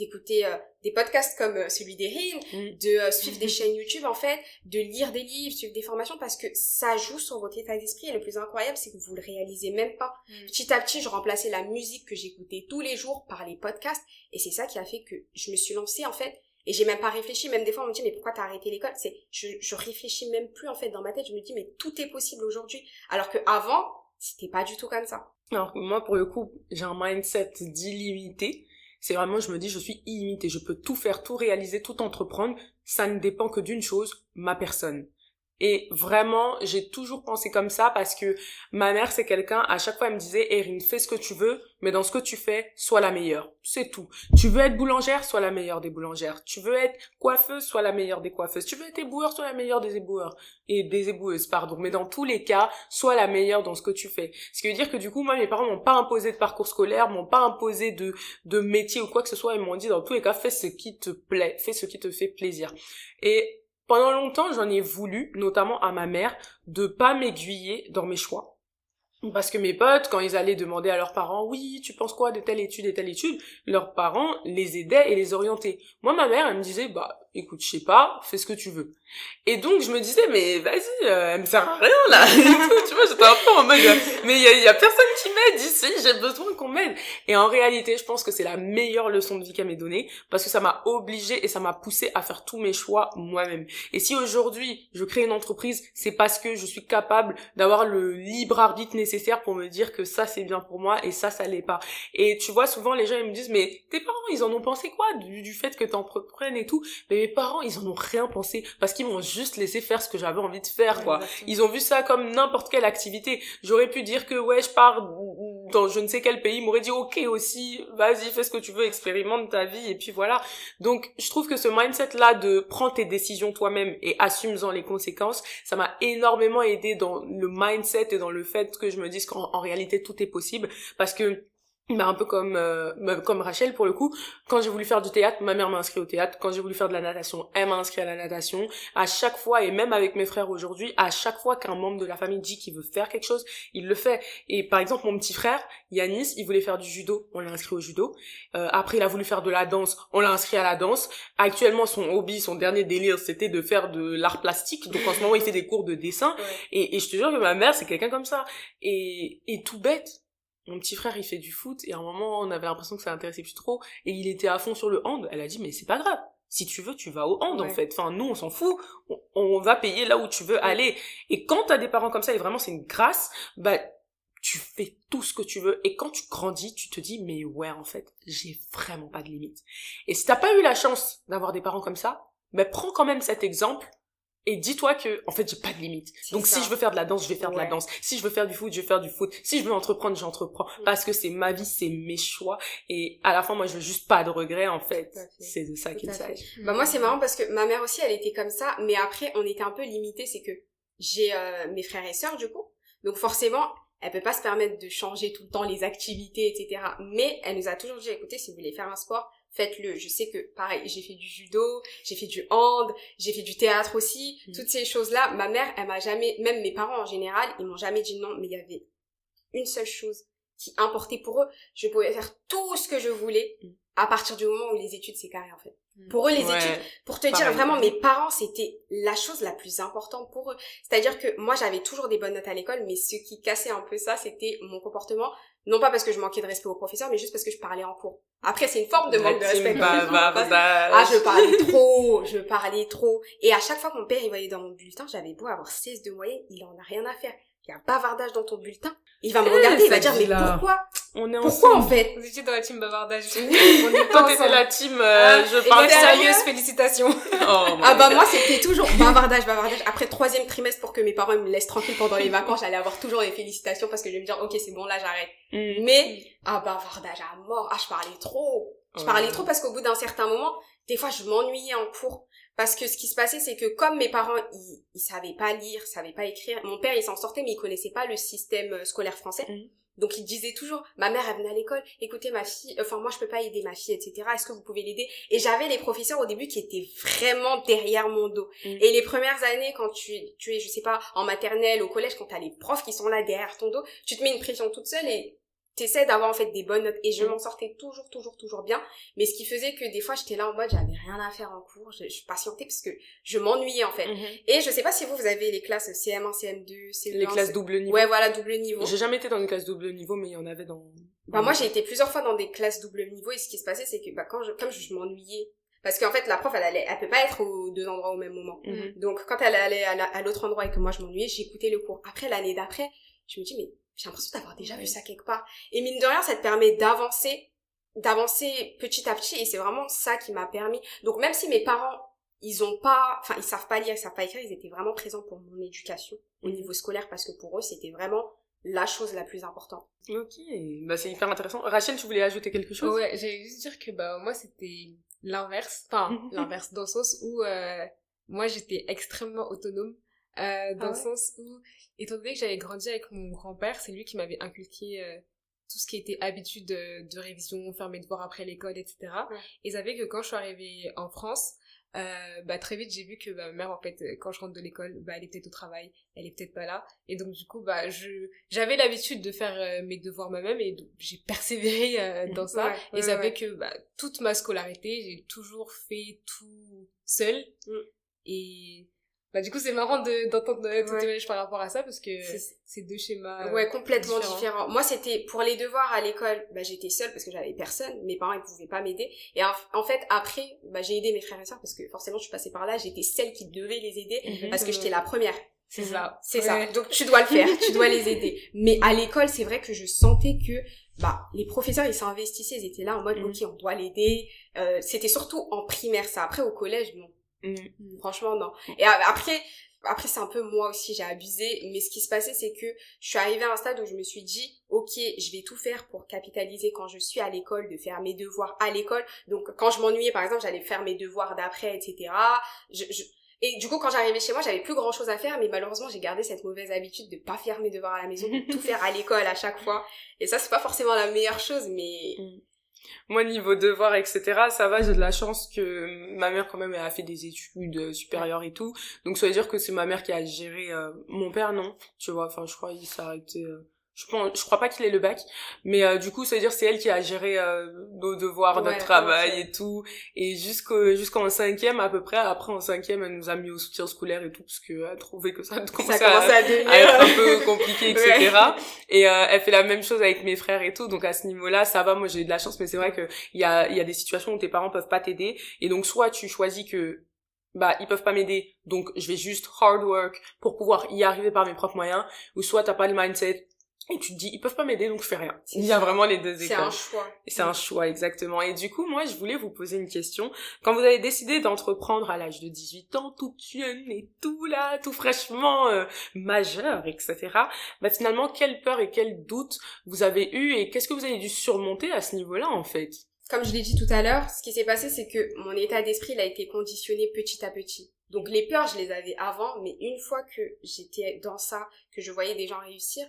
d'écouter euh, des podcasts comme euh, celui d'Erin, Mm. de euh, suivre des chaînes YouTube en fait, de lire des livres, suivre des formations parce que ça joue sur votre état d'esprit et le plus incroyable c'est que vous le réalisez même pas. Mm. Petit à petit, je remplaçais la musique que j'écoutais tous les jours par les podcasts et c'est ça qui a fait que je me suis lancée en fait et j'ai même pas réfléchi, même des fois on me dit mais pourquoi t'as arrêté l'école? C'est je je réfléchis même plus en fait dans ma tête, je me dis mais tout est possible aujourd'hui alors que avant c'était pas du tout comme ça. Alors moi, pour le coup, j'ai un mindset d'illimité. C'est vraiment, je me dis, je suis illimité. Je peux tout faire, tout réaliser, tout entreprendre. Ça ne dépend que d'une chose, ma personne. Et vraiment, j'ai toujours pensé comme ça parce que ma mère, c'est quelqu'un, à chaque fois, elle me disait, Erin, fais ce que tu veux, mais dans ce que tu fais, sois la meilleure. C'est tout. Tu veux être boulangère, sois la meilleure des boulangères. Tu veux être coiffeuse, sois la meilleure des coiffeuses. Tu veux être éboueur, sois la meilleure des éboueurs. Et des éboueuses, pardon. Mais dans tous les cas, sois la meilleure dans ce que tu fais. Ce qui veut dire que du coup, moi, mes parents m'ont pas imposé de parcours scolaire, m'ont pas imposé de, de métier ou quoi que ce soit. Ils m'ont dit, dans tous les cas, fais ce qui te plaît, fais ce qui te fait plaisir. Et pendant longtemps, j'en ai voulu, notamment à ma mère, de pas m'aiguiller dans mes choix. Parce que mes potes, quand ils allaient demander à leurs parents, oui, tu penses quoi de telle étude et telle étude, leurs parents les aidaient et les orientaient. Moi, ma mère, elle me disait, bah, écoute, je sais pas, fais ce que tu veux. Et donc, je me disais, mais vas-y, euh, elle me sert à rien, là. Tu vois, j'étais un peu en mode, euh, mais il y a, y a personne qui m'aide ici, j'ai besoin qu'on m'aide. Et en réalité, je pense que c'est la meilleure leçon de vie qu'elle m'ait donnée, parce que ça m'a obligée et ça m'a poussé à faire tous mes choix moi-même. Et si aujourd'hui, je crée une entreprise, c'est parce que je suis capable d'avoir le libre arbitre nécessaire pour me dire que ça, c'est bien pour moi et ça, ça l'est pas. Et tu vois, souvent, les gens, ils me disent, mais tes parents, ils en ont pensé quoi du, fait que t'entreprennes et tout? Mes parents, ils en ont rien pensé parce qu'ils m'ont juste laissé faire ce que j'avais envie de faire, quoi. Ils ont vu ça comme n'importe quelle activité. J'aurais pu dire que ouais, je pars dans je ne sais quel pays, ils m'auraient dit OK aussi, vas-y, fais ce que tu veux, expérimente ta vie et puis voilà. Donc, je trouve que ce mindset là de prendre tes décisions toi-même et assume-en les conséquences, ça m'a énormément aidé dans le mindset et dans le fait que je me dise qu'en en réalité tout est possible parce que bah, un peu comme euh, bah, comme Rachel pour le coup. Quand j'ai voulu faire du théâtre ma mère m'a inscrit au théâtre. Quand j'ai voulu faire de la natation elle m'a inscrit à la natation. À chaque fois et même avec mes frères aujourd'hui à chaque fois qu'un membre de la famille dit qu'il veut faire quelque chose il le fait. Et par exemple mon petit frère Yanis il voulait faire du judo. On l'a inscrit au judo. Euh, après il a voulu faire de la danse. On l'a inscrit à la danse. Actuellement son hobby son dernier délire c'était de faire de l'art plastique. Donc en ce moment il fait des cours de dessin. Ouais. et, et je te jure que ma mère c'est quelqu'un comme ça. Et et tout bête mon petit frère il fait du foot et à un moment on avait l'impression que ça l'intéressait plus trop et il était à fond sur le hand. Elle a dit mais c'est pas grave. Si tu veux tu vas au hand en fait. Enfin nous on s'en fout. On, on va payer là où tu veux aller. Et quand t'as des parents comme ça et vraiment c'est une grâce bah tu fais tout ce que tu veux. Et quand tu grandis tu te dis mais ouais en fait j'ai vraiment pas de limite et si t'as pas eu la chance d'avoir des parents comme ça bah prends quand même cet exemple et dis-toi que en fait j'ai pas de limite. Donc ça. si je veux faire de la danse je vais faire de la danse. Si je veux faire du foot je vais faire du foot. Si je veux entreprendre j'entreprends. Mm. parce que c'est ma vie c'est mes choix. Et à la fin moi je veux juste pas de regrets en fait. C'est de ça qu'il s'agit. Bah moi c'est marrant parce que ma mère aussi elle était comme ça, mais après on était un peu limité, c'est que j'ai euh, mes frères et sœurs du coup. Donc forcément, elle peut pas se permettre de changer tout le temps les activités, etc. Mais elle nous a toujours dit, écoutez, si vous voulez faire un sport, faites-le. Je sais que, pareil, j'ai fait du judo, j'ai fait du hand, j'ai fait du théâtre aussi. Mm. Toutes ces choses-là, ma mère, elle m'a jamais, même mes parents en général, ils m'ont jamais dit non, mais il y avait une seule chose qui importait pour eux. Je pouvais faire tout ce que je voulais Mm. À partir du moment où les études, c'est carré, en fait. Mm. Pour eux, les Ouais. études, pour te dire vraiment, mes parents, c'était la chose la plus importante pour eux. C'est-à-dire que moi, j'avais toujours des bonnes notes à l'école, mais ce qui cassait un peu ça, c'était mon comportement. Non pas parce que je manquais de respect aux professeurs, mais juste parce que je parlais en cours. Après, c'est une forme de manque de respect. Ah, je parlais trop, je parlais trop. Et à chaque fois que mon père, il voyait dans mon bulletin, j'avais beau avoir 16 de moyenne, il en a rien à faire. Il y a un bavardage dans ton bulletin. Il va me Eh, regarder, il va dire, mais vie-là. pourquoi? On est Pourquoi, en fait? Vous étiez dans la team bavardage. On est Toi, t'étais la team, euh, Ah, je parle sérieuse, félicitations. Oh, Ah bah moi c'était toujours bavardage, bavardage. Après troisième trimestre pour que mes parents me laissent tranquille pendant les vacances, j'allais avoir toujours des félicitations parce que je vais me dire ok c'est bon là j'arrête. Mm. Mais ah bavardage à mort, ah je parlais trop. Je Ouais. parlais trop parce qu'au bout d'un certain moment, des fois je m'ennuyais en cours. Parce que ce qui se passait c'est que comme mes parents ils, ils savaient pas lire, savaient pas écrire, mon père il s'en sortait mais il connaissait pas le système euh, scolaire français. Mhm. Donc il disait toujours, ma mère elle venait à l'école, écoutez ma fille, enfin moi je peux pas aider ma fille, etc. Est-ce que vous pouvez l'aider? Et j'avais les professeurs au début qui étaient vraiment derrière mon dos. Mhm. Et les premières années quand tu, tu es, je sais pas, en maternelle, au collège, quand t'as les profs qui sont là derrière ton dos, tu te mets une pression toute seule et t'essaies d'avoir en fait des bonnes notes. Et je Mhm. m'en sortais toujours, toujours, toujours bien. Mais ce qui faisait que des fois j'étais là en mode j'avais rien à faire en cours, je, je patientais parce que je m'ennuyais en fait. Mhm. Et je sais pas si vous, vous avez les classes CM1, CM2, CE1. Les classes double niveau. Ouais, voilà, double niveau. J'ai jamais été dans une classe double niveau, mais il y en avait dans. Bah moi j'ai été plusieurs fois dans des classes double niveau et ce qui se passait c'est que bah quand je comme je, m'ennuyais parce qu'en fait la prof elle allait elle peut pas être aux deux endroits au même moment. Mhm. Donc quand elle allait à, la- à l'autre endroit et que moi je m'ennuyais, j'écoutais le cours. Après l'année d'après, je me dis mais j'ai l'impression d'avoir déjà vu ça quelque part. Et mine de rien, ça te permet d'avancer d'avancer petit à petit et c'est vraiment ça qui m'a permis. Donc même si mes parents ils ont pas enfin ils savent pas lire, ils savent pas écrire, ils étaient vraiment présents pour mon éducation au Mhm. niveau scolaire parce que pour eux, c'était vraiment la chose la plus importante. Ok, bah c'est hyper intéressant. Rachel, tu voulais ajouter quelque chose? Ouais, j'allais juste dire que bah moi c'était l'inverse, enfin l'inverse dans le sens où euh, moi j'étais extrêmement autonome euh, dans Ah le sens où étant donné que j'avais grandi avec mon grand-père, c'est lui qui m'avait inculqué euh, tout ce qui était habitude de, de révision, faire mes devoirs après l'école, etc. Ouais. Et ça fait que quand je suis arrivée en France, euh, bah très vite j'ai vu que bah, ma mère en fait quand je rentre de l'école bah elle est peut-être au travail elle est peut-être pas là et donc du coup bah je j'avais l'habitude de faire euh, mes devoirs moi-même et j'ai persévéré euh, dans ça Ouais, et ouais, ça ouais. fait que bah, toute ma scolarité, j'ai toujours fait tout seul. Mm. Et bah, du coup, c'est marrant de- d'entendre euh, ton Ouais. témoignage par rapport à ça parce que C'est- deux schémas. euh, Ouais, complètement différents. différent. Moi, c'était pour les devoirs à l'école, bah, j'étais seule parce que j'avais personne. Mes parents, ils pouvaient pas m'aider. Et en, en fait, après, bah, j'ai aidé mes frères et sœurs parce que forcément, je suis passée par là. J'étais celle qui devait les aider Mhm. parce que j'étais la première. C'est ça. C'est Ouais. ça. Donc, tu dois le faire. tu dois les aider. Mais à l'école, c'est vrai que je sentais que, bah, les professeurs, ils s'investissaient. Ils étaient là en mode, Mhm. OK, on doit l'aider. Euh, c'était surtout en primaire, ça. Après, au collège, non. Mhm. Franchement, non. Et après, après c'est un peu moi aussi, j'ai abusé. Mais ce qui se passait, c'est que je suis arrivée à un stade où je me suis dit, ok, je vais tout faire pour capitaliser quand je suis à l'école, de faire mes devoirs à l'école. Donc, quand je m'ennuyais, par exemple, j'allais faire mes devoirs d'après, etc. Je, je... Et du coup, quand j'arrivais chez moi, j'avais plus grand chose à faire, mais malheureusement, j'ai gardé cette mauvaise habitude de pas faire mes devoirs à la maison, de tout faire à l'école à chaque fois. Et ça, c'est pas forcément la meilleure chose, mais Moi, niveau devoir, etc., ça va, j'ai de la chance que ma mère, quand même, elle a fait des études euh, supérieures et tout. Donc, ça veut dire que c'est ma mère qui a géré... euh, Mon père, non, tu vois, enfin, je crois qu'il s'est arrêté... euh, Je, pense, je crois pas qu'il ait le bac, mais euh, du coup, ça veut dire c'est elle qui a géré euh, nos devoirs, Ouais, notre travail et tout. Et jusqu'au jusqu'en cinquième à peu près, après en cinquième, elle nous a mis au soutien scolaire et tout, parce qu'elle a trouvé que ça ça commençait commençait à, à être un peu compliqué, etc. Ouais. Et euh, elle fait la même chose avec mes frères et tout. Donc à ce niveau-là, ça va. Moi, j'ai de la chance, mais c'est vrai que il y a il y a des situations où tes parents peuvent pas t'aider. Et donc soit tu choisis que bah ils peuvent pas m'aider, donc je vais juste hard work pour pouvoir y arriver par mes propres moyens. Ou soit t'as pas le mindset et tu te dis ils peuvent pas m'aider, donc je fais rien. Il y a vraiment les deux C'est écoles. un choix. C'est un choix, exactement. Et du coup, moi, je voulais vous poser une question. Quand vous avez décidé d'entreprendre à l'âge de 18 ans, tout jeune et tout là, tout fraîchement euh, majeur, etc., bah finalement, quelle peur et quel doute vous avez eu et qu'est-ce que vous avez dû surmonter à ce niveau-là, en fait? Comme je l'ai dit tout à l'heure, ce qui s'est passé, c'est que mon état d'esprit il a été conditionné petit à petit. Donc les peurs, je les avais avant, mais une fois que j'étais dans ça, que je voyais des gens réussir,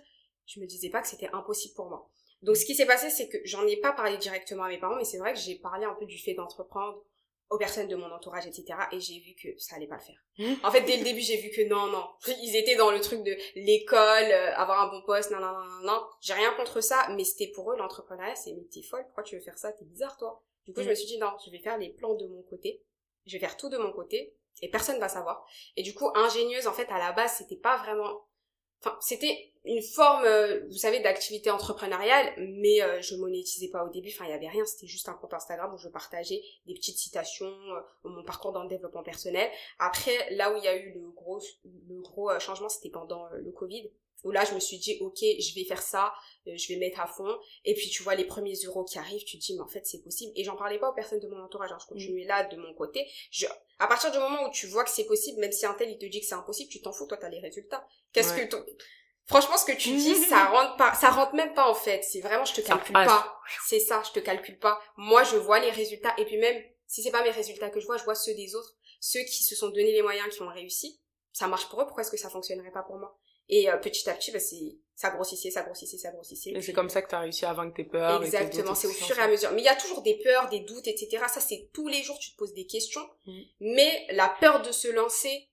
je me disais pas que c'était impossible pour moi. Donc ce qui s'est passé, c'est que j'en ai pas parlé directement à mes parents, mais c'est vrai que j'ai parlé un peu du fait d'entreprendre aux personnes de mon entourage, etc. Et j'ai vu que ça allait pas le faire. Mmh. En fait, dès le début, j'ai vu que non, non. Ils étaient dans le truc de l'école, euh, avoir un bon poste, non, non, non, non, non. J'ai rien contre ça, mais c'était pour eux l'entrepreneuriat, c'est mais t'es folle, pourquoi tu veux faire ça? T'es bizarre, toi. Du coup, je me suis dit non, je vais faire les plans de mon côté. Je vais faire tout de mon côté et personne va savoir. Et du coup, ingénieuse, en fait, à la base, c'était pas vraiment Enfin, c'était une forme, euh, vous savez, d'activité entrepreneuriale, mais euh, je monétisais pas au début. Enfin, il y avait rien. C'était juste un compte Instagram où je partageais des petites citations, euh, mon parcours dans le développement personnel. Après, là où il y a eu le gros, le gros changement, c'était pendant le Covid où là je me suis dit ok je vais faire ça euh, je vais mettre à fond. Et puis tu vois les premiers euros qui arrivent tu te dis mais en fait c'est possible. Et j'en parlais pas aux personnes de mon entourage hein. je continuais là de mon côté. Je à partir du moment où tu vois que c'est possible même si un tel il te dit que c'est impossible tu t'en fous. Toi t'as les résultats. Qu'est-ce que ton... franchement ce que tu dis ça rentre pas ça rentre même pas en fait. C'est vraiment je te calcule pas. C'est ça je te calcule pas. Moi je vois les résultats. Et puis même si c'est pas mes résultats que je vois je vois ceux des autres. Ceux qui se sont donné les moyens qui ont réussi. Ça marche pour eux. Pourquoi est-ce que ça fonctionnerait pas pour moi? Et euh, petit à petit, bah, c'est ça grossissait, ça grossissait, ça grossissait. Et c'est comme ça que tu as réussi à vaincre tes peurs. Exactement, c'est au fur et à mesure. Mais il y a toujours des peurs, des doutes, etc. Ça, c'est tous les jours, tu te poses des questions. Mm. Mais la peur de se lancer,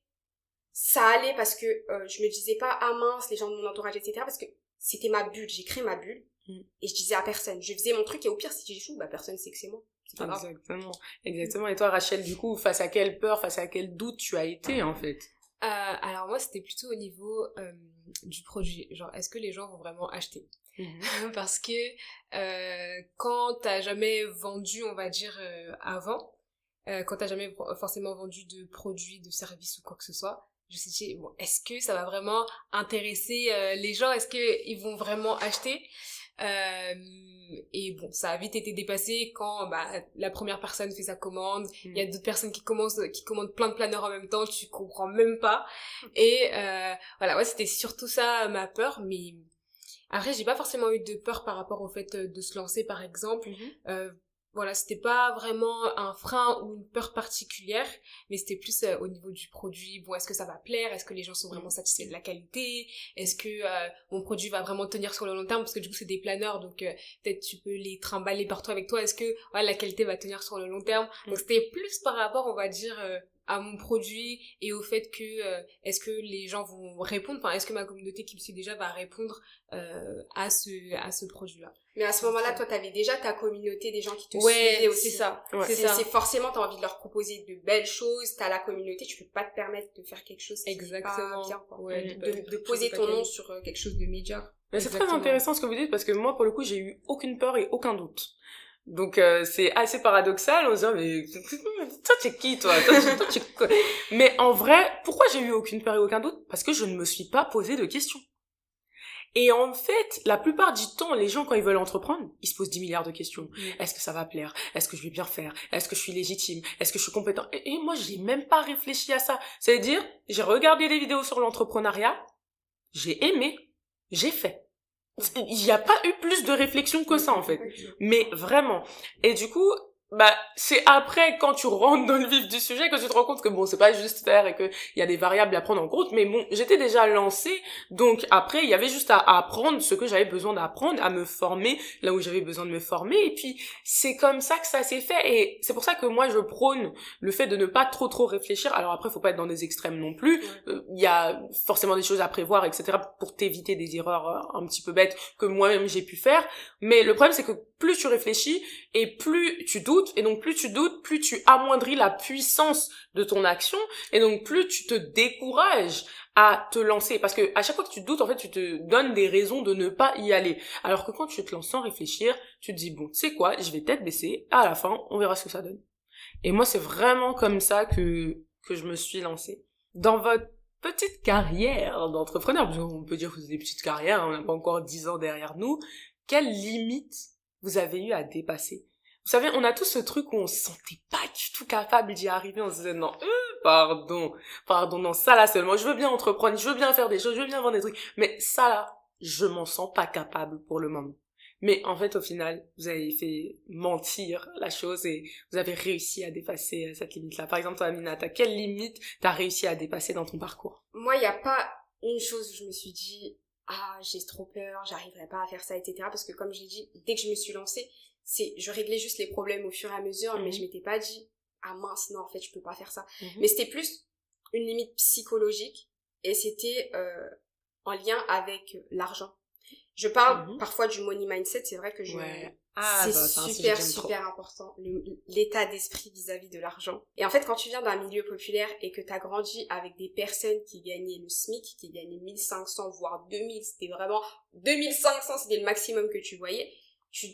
ça allait parce que euh, je me disais pas, ah mince, les gens de mon entourage, etc. Parce que c'était ma bulle, j'ai créé ma bulle. Mm. Et je disais à personne. Je faisais mon truc et au pire, si j'échoue, bah personne sait que c'est moi. Exactement. Exactement. Et toi, Rachel, du coup, face à quelle peur, face à quel doute tu as été, en fait? Euh, alors moi c'était plutôt au niveau euh, du produit, genre est-ce que les gens vont vraiment acheter? Mhm. Parce que euh, quand t'as jamais vendu, on va dire euh, avant, euh, quand t'as jamais forcément vendu de produits, de services ou quoi que ce soit, je me suis dit bon est-ce que ça va vraiment intéresser les gens? Est-ce que ils vont vraiment acheter? Euh, et bon, ça a vite été dépassé quand bah, la première personne fait sa commande. Il y a mm. d'autres personnes qui commencent, qui commandent plein de planeurs en même temps. Tu comprends même pas. Et euh, voilà, ouais, c'était surtout ça ma peur. Mais après, j'ai pas forcément eu de peur par rapport au fait de se lancer, par exemple. Mm-hmm. Euh, voilà, c'était pas vraiment un frein ou une peur particulière, mais c'était plus euh, au niveau du produit. Bon, est-ce que ça va plaire? Est-ce que les gens sont vraiment satisfaits de la qualité? Est-ce que euh, mon produit va vraiment tenir sur le long terme? Parce que du coup, c'est des planeurs, donc euh, peut-être tu peux les trimballer partout avec toi. Est-ce que la qualité va tenir sur le long terme? Donc c'était plus par rapport, on va dire, à mon produit et au fait que est-ce que les gens vont répondre? Enfin est-ce que ma communauté qui me suit déjà va répondre à ce à ce produit là mais à ce moment-là, toi, t'avais déjà ta communauté, des gens qui te ouais, suivaient aussi. c'est ça. C'est ça. C'est forcément, t'as envie de leur proposer de belles choses, t'as la communauté, tu peux pas te permettre de faire quelque chose Exactement. Qui est pas bien, Ouais, de, de, poser ton nom sur euh, quelque chose de médiocre. c'est très intéressant ce que vous dites parce que moi, pour le coup, j'ai eu aucune peur et aucun doute. Donc euh, c'est assez paradoxal, on se dit mais toi t'es qui toi, toi, Mais en vrai, pourquoi j'ai eu aucune peur et aucun doute? Parce que je ne me suis pas posé de questions. Et en fait, la plupart du temps, les gens, quand ils veulent entreprendre, ils se posent 10 milliards de questions. Mm. Est-ce que ça va plaire? Est-ce que je vais bien faire? Est-ce que je suis légitime? Est-ce que je suis compétent? Et, moi, j'ai même pas réfléchi à ça. C'est-à-dire, j'ai regardé des vidéos sur l'entrepreneuriat, j'ai aimé, j'ai fait. Il n'y a pas eu plus de réflexion que ça, en fait. Mais vraiment. Et du coup, bah c'est après quand tu rentres dans le vif du sujet que tu te rends compte que bon c'est pas juste faire et que il y a des variables à prendre en compte mais bon j'étais déjà lancée donc après il y avait juste à, apprendre ce que j'avais besoin d'apprendre à me former là où j'avais besoin de me former et puis c'est comme ça que ça s'est fait et c'est pour ça que moi je prône le fait de ne pas trop trop réfléchir. Alors après faut pas être dans des extrêmes non plus. Euh, il y a forcément des choses à prévoir etc pour t'éviter des erreurs euh, un petit peu bêtes que moi-même j'ai pu faire. Mais le problème c'est que plus tu réfléchis et plus tu doutes et donc plus tu doutes, plus tu amoindris la puissance de ton action, et donc plus tu te décourages à te lancer. Parce que à chaque fois que tu doutes, en fait, tu te donnes des raisons de ne pas y aller. Alors que quand tu te lances sans réfléchir, tu te dis, bon, tu sais quoi, je vais tête baisser, à la fin, on verra ce que ça donne. Et moi, c'est vraiment comme ça que, que je me suis lancée. Dans votre petite carrière d'entrepreneur, parce qu'on peut dire que c'est des petites carrières, on n'a pas encore dix ans derrière nous, quelles limites vous avez eu à dépasser vous savez, on a tous ce truc où on se sentait pas du tout capable d'y arriver. On se disait, non, euh, pardon, pardon, non, ça là seulement, je veux bien entreprendre, je veux bien faire des choses, je veux bien vendre des trucs, mais ça là, je m'en sens pas capable pour le moment. Mais en fait, au final, vous avez fait mentir la chose et vous avez réussi à dépasser euh, cette limite-là. Par exemple, toi, Aminata, quelle limite t'as réussi à dépasser dans ton parcours? Moi, il n'y a pas une chose où je me suis dit, ah, j'ai trop peur, j'arriverai pas à faire ça, etc. Parce que comme je l'ai dit, dès que je me suis lancée, c'est, je réglais juste les problèmes au fur et à mesure, mais mhm. je m'étais pas dit, ah mince, non, en fait, je peux pas faire ça. Mhm. Mais c'était plus une limite psychologique et c'était euh, en lien avec l'argent. Je parle mhm. parfois du money mindset, c'est vrai que je... Ah, c'est bah, super, super important, l'état d'esprit vis-à-vis de l'argent. Et en fait, quand tu viens d'un milieu populaire et que tu as grandi avec des personnes qui gagnaient le SMIC, qui gagnaient 1500, voire 2000, c'était vraiment 2500, c'était le maximum que tu voyais, tu,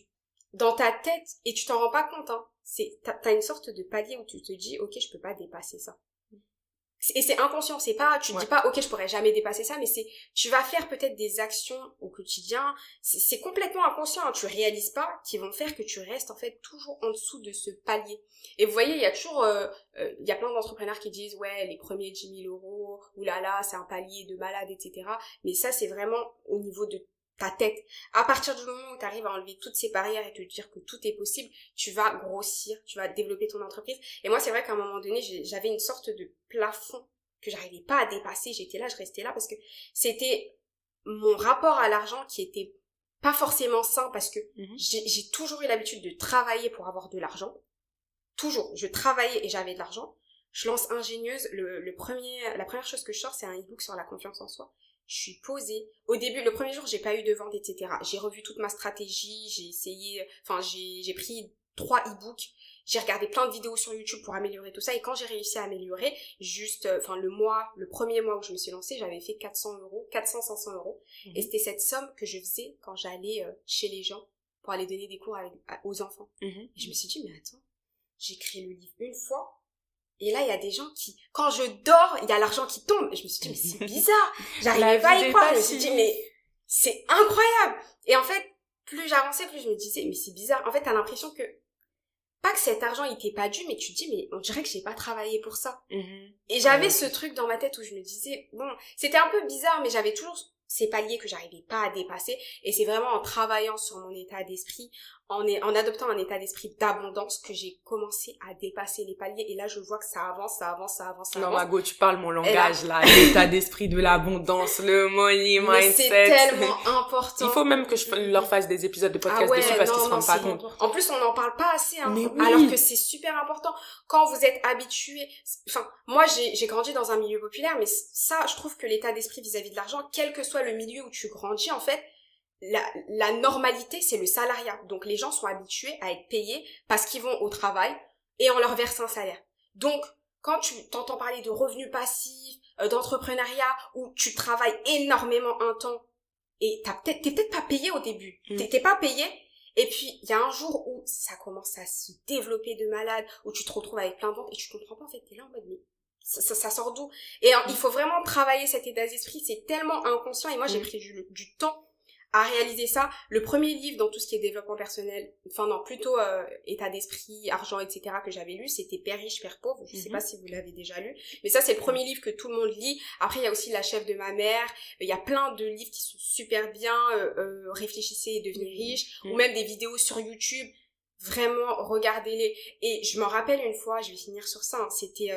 dans ta tête, et tu t'en rends pas compte, hein, c'est, t'as une sorte de palier où tu te dis, ok, je peux pas dépasser ça et c'est inconscient c'est pas tu te dis pas ok je pourrais jamais dépasser ça mais c'est tu vas faire peut-être des actions au quotidien. C'est complètement inconscient hein. tu réalises pas qui vont faire que tu restes en fait toujours en dessous de ce palier. Et vous voyez il y a toujours euh, euh, il y a plein d'entrepreneurs qui disent ouais les premiers 10 000 euros oulala c'est un palier de malade etc mais ça c'est vraiment au niveau de ta tête. À partir du moment où tu arrives à enlever toutes ces barrières et te dire que tout est possible, tu vas grossir, tu vas développer ton entreprise. Et moi, c'est vrai qu'à un moment donné, j'avais une sorte de plafond que j'arrivais pas à dépasser. J'étais là, je restais là parce que c'était mon rapport à l'argent qui était pas forcément sain parce que mhm. j'ai toujours eu l'habitude de travailler pour avoir de l'argent. Toujours. Je travaillais et j'avais de l'argent. Je lance ingénieuse. Le, le premier, la première chose que je sors, c'est un ebook sur la confiance en soi je suis posée. Au début, le premier jour, j'ai pas eu de vente, etc. J'ai revu toute ma stratégie, j'ai essayé, enfin, j'ai, pris trois e-books, j'ai regardé plein de vidéos sur YouTube pour améliorer tout ça, et quand j'ai réussi à améliorer, juste, euh, enfin, le mois, le premier mois où je me suis lancée, j'avais fait 400 euros, 400, 500 euros, mhm. et c'était cette somme que je faisais quand j'allais euh, chez les gens pour aller donner des cours avec, aux enfants. Mhm. Et je me suis dit, mais attends, j'ai créé le livre une fois, et là, il y a des gens qui, quand je dors, il y a l'argent qui tombe. Et je me suis dit, mais c'est bizarre. J'arrivais pas à y croire. Je me suis dit, mais c'est incroyable. Et en fait, plus j'avançais, plus je me disais, mais c'est bizarre. En fait, t'as l'impression que, pas que cet argent il t'est pas dû, mais tu te dis, mais on dirait que j'ai pas travaillé pour ça. Mhm. Et j'avais ce truc dans ma tête où je me disais, bon, c'était un peu bizarre, mais j'avais toujours ces paliers que j'arrivais pas à dépasser. Et c'est vraiment en travaillant sur mon état d'esprit, en, en adoptant un état d'esprit d'abondance que j'ai commencé à dépasser les paliers. Et là, je vois que ça avance, ça avance, ça avance, ça non, avance. Non, Mago, tu parles mon langage, là. L'état d'esprit de l'abondance, le money mindset. c'est tellement important. Il faut même que je leur fasse des épisodes de podcast ah dessus parce qu'ils se rendent pas compte. En plus, on n'en parle pas assez, hein, alors que c'est super important. Quand vous êtes habitué, enfin, moi, j'ai grandi dans un milieu populaire, mais ça, je trouve que l'état d'esprit vis-à-vis de l'argent, quel que soit le milieu où tu grandis, en fait, la, la normalité, c'est le salariat. Donc les gens sont habitués à être payés parce qu'ils vont au travail et on leur verse un salaire. Donc quand tu t'entends parler de revenus passifs, euh, d'entrepreneuriat, où tu travailles énormément un temps et t'as peut-être t'es peut-être pas payé au début, mm. t'es pas payé. Et puis il y a un jour où ça commence à se développer de malade, où tu te retrouves avec plein de ventes et tu comprends pas en fait, t'es là en mode mais ça, ça, sort d'où? Et il faut vraiment travailler cet état d'esprit, c'est tellement inconscient et moi j'ai mm. pris du, du temps à réaliser ça. Le premier livre dans tout ce qui est développement personnel, enfin non, plutôt euh, état d'esprit, argent, etc. que j'avais lu, c'était Père riche, Père pauvre. Je sais mhm. pas si vous l'avez déjà lu, mais ça c'est le premier livre que tout le monde lit. Après il y a aussi La chef de ma mère. Il y a plein de livres qui sont super bien. Euh, euh, réfléchissez et devenez mhm. riche, ou même des vidéos sur YouTube. Vraiment, regardez-les. Et je m'en rappelle une fois, je vais finir sur ça. Hein, c'était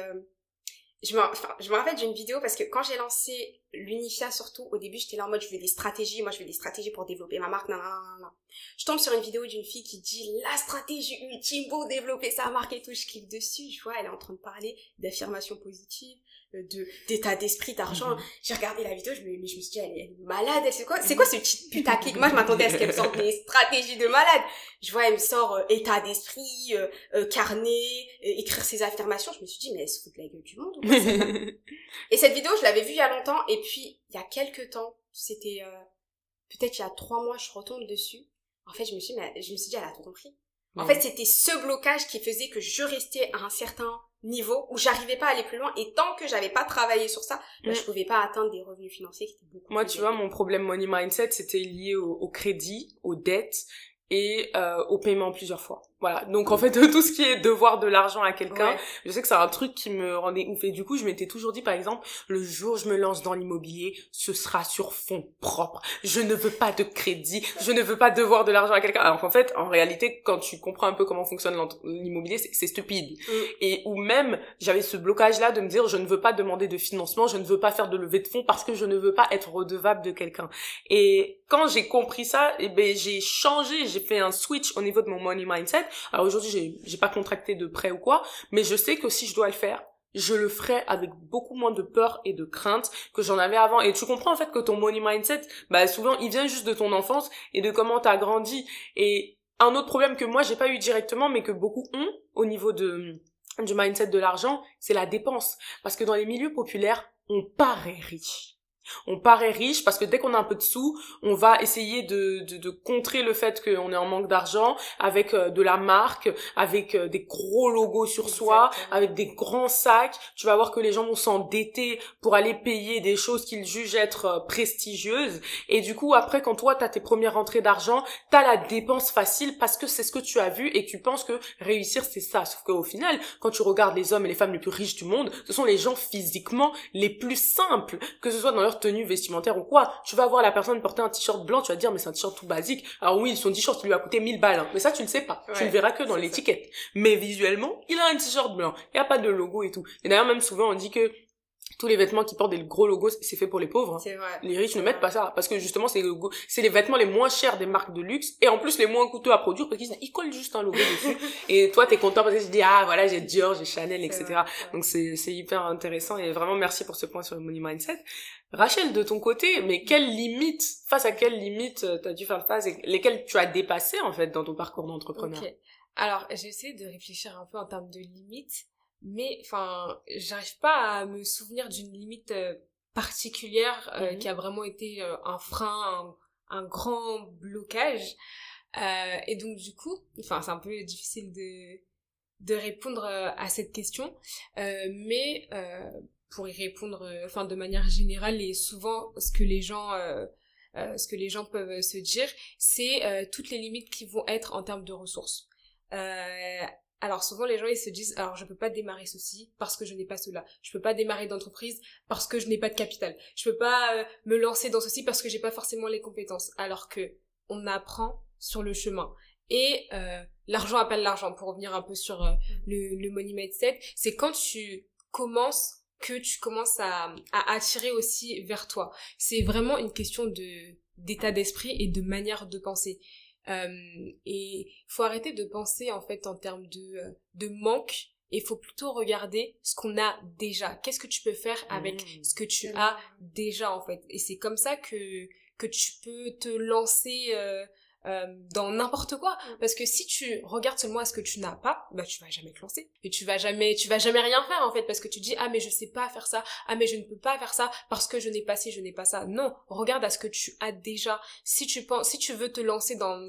je me, enfin, je me rappelle d'une vidéo parce que quand j'ai lancé l'Unifia surtout, au début j'étais là en mode je veux des stratégies, moi je veux des stratégies pour développer ma marque, nan, nan, nan, Je tombe sur une vidéo d'une fille qui dit la stratégie ultime pour développer sa marque et tout, je clique dessus, je vois elle est en train de parler d'affirmation de d'état d'esprit d'argent. Mhm. j'ai regardé la vidéo je me, je me suis dit elle est, malade c'est quoi c'est quoi ce petit putaclic? Moi je m'attendais à ce qu'elle me sorte des stratégies de malade. Je vois elle me sort euh, état d'esprit euh, euh, carnet écrire ses affirmations. Je me suis dit mais elle se fout de la gueule du monde ou quoi, et cette vidéo je l'avais vue il y a longtemps et puis il y a quelques temps c'était peut-être il y a trois mois je retombe dessus. En fait je me suis mais je me suis dit elle a tout compris. En fait c'était ce blocage qui faisait que je restais à un certain niveau où j'arrivais pas à aller plus loin. Et tant que j'avais pas travaillé sur ça bah, je pouvais pas atteindre des revenus financiers qui étaient beaucoup moi tu vois mon problème money mindset c'était lié au, crédit aux dettes et euh, au paiement plusieurs fois Voilà. Donc en fait, tout ce qui est devoir de l'argent à quelqu'un, je sais que c'est un truc qui me rendait ouf. Et du coup, je m'étais toujours dit, par exemple, le jour où je me lance dans l'immobilier, ce sera sur fonds propres. Je ne veux pas de crédit. Je ne veux pas devoir de l'argent à quelqu'un. Alors qu'en fait, en réalité, quand tu comprends un peu comment fonctionne l'immobilier, c'est stupide. Mm. Et ou même, j'avais ce blocage-là de me dire, je ne veux pas demander de financement, je ne veux pas faire de levée de fonds parce que je ne veux pas être redevable de quelqu'un. Et quand j'ai compris ça, eh ben, j'ai changé, j'ai fait un switch au niveau de mon money mindset alors aujourd'hui, j'ai, pas contracté de prêt ou quoi, mais je sais que si je dois le faire, je le ferai avec beaucoup moins de peur et de crainte que j'en avais avant. Et tu comprends en fait que ton money mindset, bah souvent, il vient juste de ton enfance et de comment t'as grandi. Et un autre problème que moi j'ai pas eu directement, mais que beaucoup ont au niveau de du mindset de l'argent, c'est la dépense. Parce que dans les milieux populaires, on paraît riche on paraît riche parce que dès qu'on a un peu de sous, on va essayer de, de, de contrer le fait qu'on est en manque d'argent avec euh, de la marque, avec euh, des gros logos sur soi, avec des grands sacs. Tu vas voir que les gens vont s'endetter pour aller payer des choses qu'ils jugent être euh, prestigieuses. Et du coup, après, quand toi, tu as tes premières rentrées d'argent, tu as la dépense facile parce que c'est ce que tu as vu et tu penses que réussir, c'est ça. Sauf qu'au final, quand tu regardes les hommes et les femmes les plus riches du monde, ce sont les gens physiquement les plus simples, que ce soit dans leur tenue vestimentaire ou quoi. Tu vas voir la personne porter un t-shirt blanc, tu vas dire mais c'est un t-shirt tout basique. Alors oui, son t-shirt lui a coûté 1000 balles, hein. mais ça tu ne sais pas. tu ne verras que dans l'étiquette. Mais visuellement, il a un t-shirt blanc. Il n'y a pas de logo et tout. Et d'ailleurs même souvent on dit que tous les vêtements qui portent des gros logos, c'est fait pour les pauvres. Hein. C'est vrai. Les riches ne mettent pas ça parce que justement c'est c'est les vêtements les moins chers des marques de luxe et en plus les moins coûteux à produire parce qu'ils ils collent juste un logo dessus et toi t'es content parce que tu dis ah voilà j'ai Dior, j'ai Chanel etc. Donc c'est c'est hyper intéressant et vraiment merci pour ce point sur le money mindset. Rachel de ton côté, mais quelles limites face à quelles limites euh, t'as dû faire face et lesquelles tu as dépassé en fait dans ton parcours d'entrepreneur. Okay. Alors j'essaie de réfléchir un peu en termes de limites mais enfin j'arrive pas à me souvenir d'une limite euh, particulière euh, mhm. qui a vraiment été euh, un frein un, un grand blocage et donc du coup enfin c'est un peu difficile de de répondre à cette question mais pour y répondre enfin de manière générale et souvent ce que les gens ce que les gens peuvent se dire c'est toutes les limites qui vont être en termes de ressources euh, alors souvent les gens ils se disent alors je peux pas démarrer ceci parce que je n'ai pas cela. Je peux pas démarrer d'entreprise parce que je n'ai pas de capital. Je peux pas euh, me lancer dans ceci parce que j'ai pas forcément les compétences. Alors que on apprend sur le chemin. Et euh, l'argent appelle l'argent pour revenir un peu sur euh, le, le money mindset, c'est quand tu commences que tu commences à, à attirer aussi vers toi. C'est vraiment une question de d'état d'esprit et de manière de penser. Euh, et faut arrêter de penser en fait en termes de, de manque et faut plutôt regarder ce qu'on a déjà. Qu'est-ce que tu peux faire avec mmh. ce que tu as déjà en fait? Et c'est comme ça que que tu peux te lancer euh, euh, dans n'importe quoi. Mm. parce que si tu regardes seulement à ce que tu n'as pas bah tu vas jamais te lancer. Et tu vas jamais tu vas jamais rien faire en fait parce que tu dis ah mais je sais pas faire ça. Ah mais je ne peux pas faire ça parce que je n'ai pas ci je n'ai pas ça. Non regarde à ce que tu as déjà. Si tu penses si tu veux te lancer dans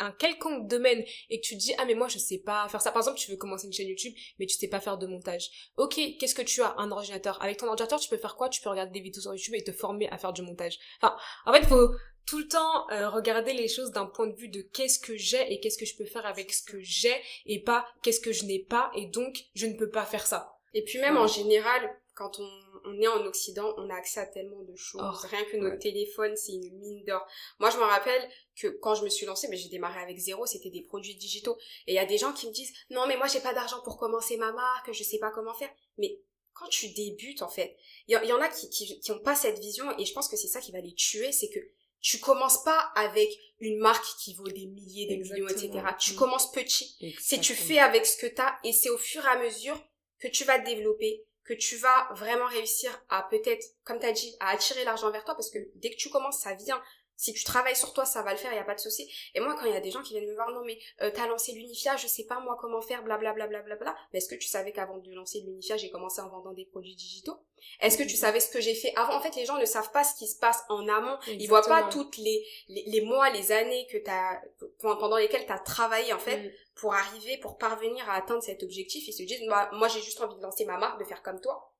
un quelconque domaine et que tu dis ah mais moi je sais pas faire ça. Par exemple tu veux commencer une chaîne YouTube mais tu sais pas faire de montage. Ok qu'est-ce que tu as? Un ordinateur. Avec ton ordinateur tu peux faire quoi? Tu peux regarder des vidéos sur YouTube et te former à faire du montage. Enfin en fait il faut tout le temps euh, regarder les choses d'un point de vue de qu'est-ce que j'ai et qu'est-ce que je peux faire avec ce que j'ai et pas qu'est-ce que je n'ai pas et donc je ne peux pas faire ça et puis même en général quand on, on, est en Occident, on a accès à tellement de choses. Oh, Rien que notre téléphone, c'est une mine d'or. Moi, je me rappelle que quand je me suis lancée, mais j'ai démarré avec zéro, c'était des produits digitaux. Et il y a des gens qui me disent, non, mais moi, j'ai pas d'argent pour commencer ma marque, je sais pas comment faire. Mais quand tu débutes, en fait, il y, en a qui, qui, qui ont pas cette vision, et je pense que c'est ça qui va les tuer, c'est que tu commences pas avec une marque qui vaut des milliers, des millions, etc. Tu commences petit. C'est tu fais avec ce que tu as et c'est au fur et à mesure que tu vas te développer, que tu vas vraiment réussir à peut-être, comme tu as dit, à attirer l'argent vers toi parce que dès que tu commences, ça vient. Si tu travailles sur toi, ça va le faire, il n'y a pas de souci. Et moi, quand il y a des gens qui viennent me voir, non mais euh, t'as lancé l'Unifia, je sais pas moi comment faire, blablabla, bla, bla, bla, bla. Mais est-ce que tu savais qu'avant de lancer l'Unifia, j'ai commencé en vendant des produits digitaux? Est-ce que tu savais ce que j'ai fait avant? En fait, les gens ne savent pas ce qui se passe en amont. Ils voient pas toutes les, les, mois, les années que t'as pendant lesquelles tu as travaillé en fait mm. pour arriver, pour parvenir à atteindre cet objectif. Ils se disent, moi, moi j'ai juste envie de lancer ma marque, de faire comme toi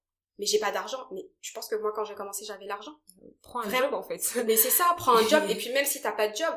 mais j'ai pas d'argent. Mais je pense que moi, quand j'ai commencé, j'avais l'argent. Prends un job, en fait. mais c'est ça, prends un job. Et puis, même si t'as pas de job,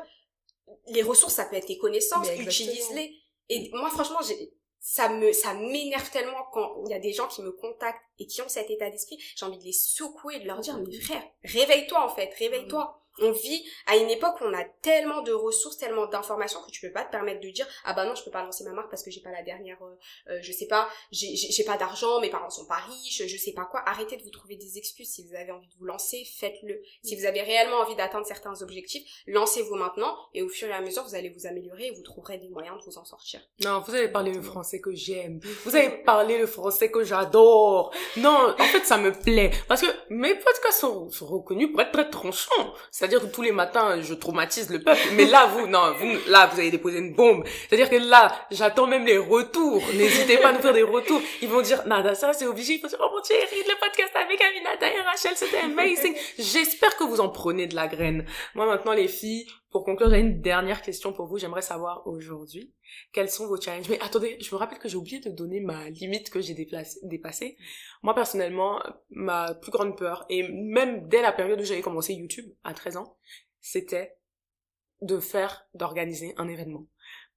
les ressources, ça peut être tes connaissances, utilise-les. Et moi, franchement, j'ai, ça me, ça m'énerve tellement quand il y a des gens qui me contactent et qui ont cet état d'esprit. J'ai envie de les secouer, de leur dire, mais frère, réveille-toi, en fait, réveille-toi on vit à une époque où on a tellement de ressources, tellement d'informations que tu peux pas te permettre de dire ah bah non je peux pas lancer ma marque parce que j'ai pas la dernière, euh, euh je sais pas, j'ai pas d'argent, mes parents sont pas riches, je sais pas quoi. Arrêtez de vous trouver des excuses. Si vous avez envie de vous lancer, faites-le. Si vous avez réellement envie d'atteindre certains objectifs, lancez-vous maintenant et au fur et à mesure vous allez vous améliorer et vous trouverai des moyens de vous en sortir. Non, vous avez parlé le français que j'aime. Vous avez parlé le français que j'adore. Non, en fait ça me plaît parce que mes podcasts sont, sont reconnus pour être très tranchants. C'est-à-dire que tous les matins, je traumatise le peuple. Mais là, vous, non, vous, là, vous avez déposé une bombe. C'est-à-dire que là, j'attends même les retours. N'hésitez pas à nous faire des retours. Ils vont dire, nada, ça, c'est obligé. Il faut dire, oh mon Dieu, le podcast avec Aminata et Rachel, c'était amazing. J'espère que vous en prenez de la graine. Moi, maintenant, les filles, pour conclure, j'ai une dernière question pour vous. J'aimerais savoir aujourd'hui, quels sont vos challenges Mais attendez, je me rappelle que j'ai oublié de donner ma limite que j'ai dépassée. Moi, personnellement, ma plus grande peur, et même dès la période où j'avais commencé YouTube, à 13 ans, c'était de faire, d'organiser un événement.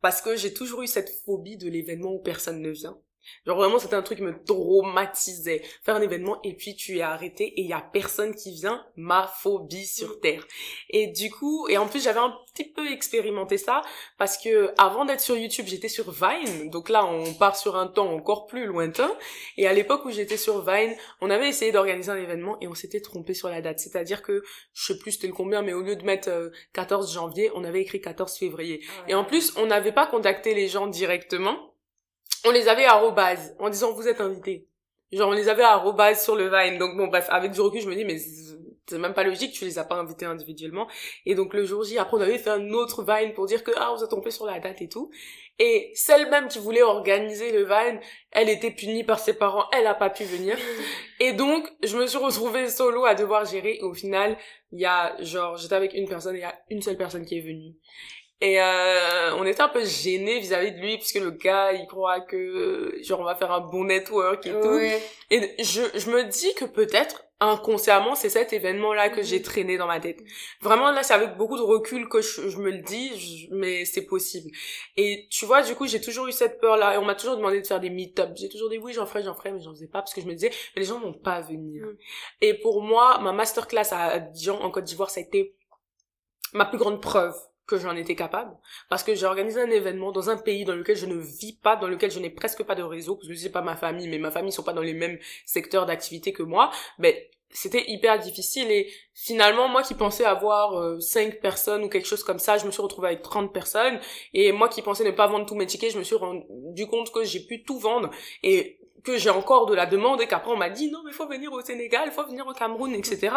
Parce que j'ai toujours eu cette phobie de l'événement où personne ne vient. Genre vraiment c'était un truc qui me traumatisait. Faire un événement et puis tu es arrêté et il y a personne qui vient, ma phobie sur mm. terre. Et du coup, et en plus j'avais un petit peu expérimenté ça parce que avant d'être sur YouTube, j'étais sur Vine. Donc là, on part sur un temps encore plus lointain. Et à l'époque où j'étais sur Vine, on avait essayé d'organiser un événement et on s'était trompé sur la date. C'est-à-dire que je sais plus c'était le combien mais au lieu de mettre 14 euh, janvier, on avait écrit 14 février. Ah et en plus, on n'avait pas contacté les gens directement on les avait à en disant vous êtes invités. Genre on les avait à sur le Vine. Donc bon bref, avec du recul je me dis mais c'est même pas logique, tu les as pas invités individuellement. Et donc le jour J, après on avait fait un autre Vine pour dire que ah on s'est trompé sur la date et tout. Et celle même qui voulait organiser le Vine, elle était punie par ses parents, elle a pas pu venir. Et donc je me suis retrouvée solo à devoir gérer. Et au final, il y a genre j'étais avec une personne et il y a une seule personne qui est venue. Et euh, on était un peu gênés vis-à-vis de lui puisque le gars il croit que genre on va faire un bon network et tout. Et je je me dis que peut-être inconsciemment c'est cet événement là que j'ai mhm. traîné dans ma tête. Vraiment là c'est avec beaucoup de recul que je, je me le dis mais c'est possible. Et tu vois du coup j'ai toujours eu cette peur là et on m'a toujours demandé de faire des meet-ups. J'ai toujours dit oui j'en ferai j'en ferai mais j'en faisais pas parce que je me disais mais les gens vont pas venir. Mhm. Et pour moi ma masterclass à Dijon en Côte d'Ivoire ça a été ma plus grande preuve que j'en étais capable. Parce que j'ai organisé un événement dans un pays dans lequel je ne vis pas dans lequel je n'ai presque pas de réseau parce que c'est pas ma famille mais ma famille sont pas dans les mêmes secteurs d'activité que moi. Mais c'était hyper difficile et finalement moi qui pensais avoir euh, cinq personnes ou quelque chose comme ça je me suis retrouvée avec 30 personnes. Et moi qui pensais ne pas vendre tous mes tickets je me suis rendu compte que j'ai pu tout vendre. Et que j'ai encore de la demande et qu'après on m'a dit non mais faut venir au Sénégal, faut venir au Cameroun, etc.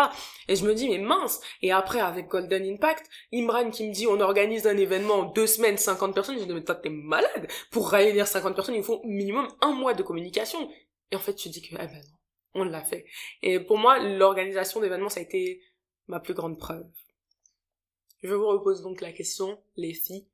Et je me dis mais mince. Et après avec Golden Impact, Imran qui me dit on organise un événement deux semaines, 50 personnes, je dis mais toi t'es malade. Pour réunir 50 personnes, il faut minimum un mois de communication. Et en fait tu dis que eh ben non, on l'a fait. Et pour moi l'organisation d'événements ça a été ma plus grande preuve. Je vous repose donc la question, les filles,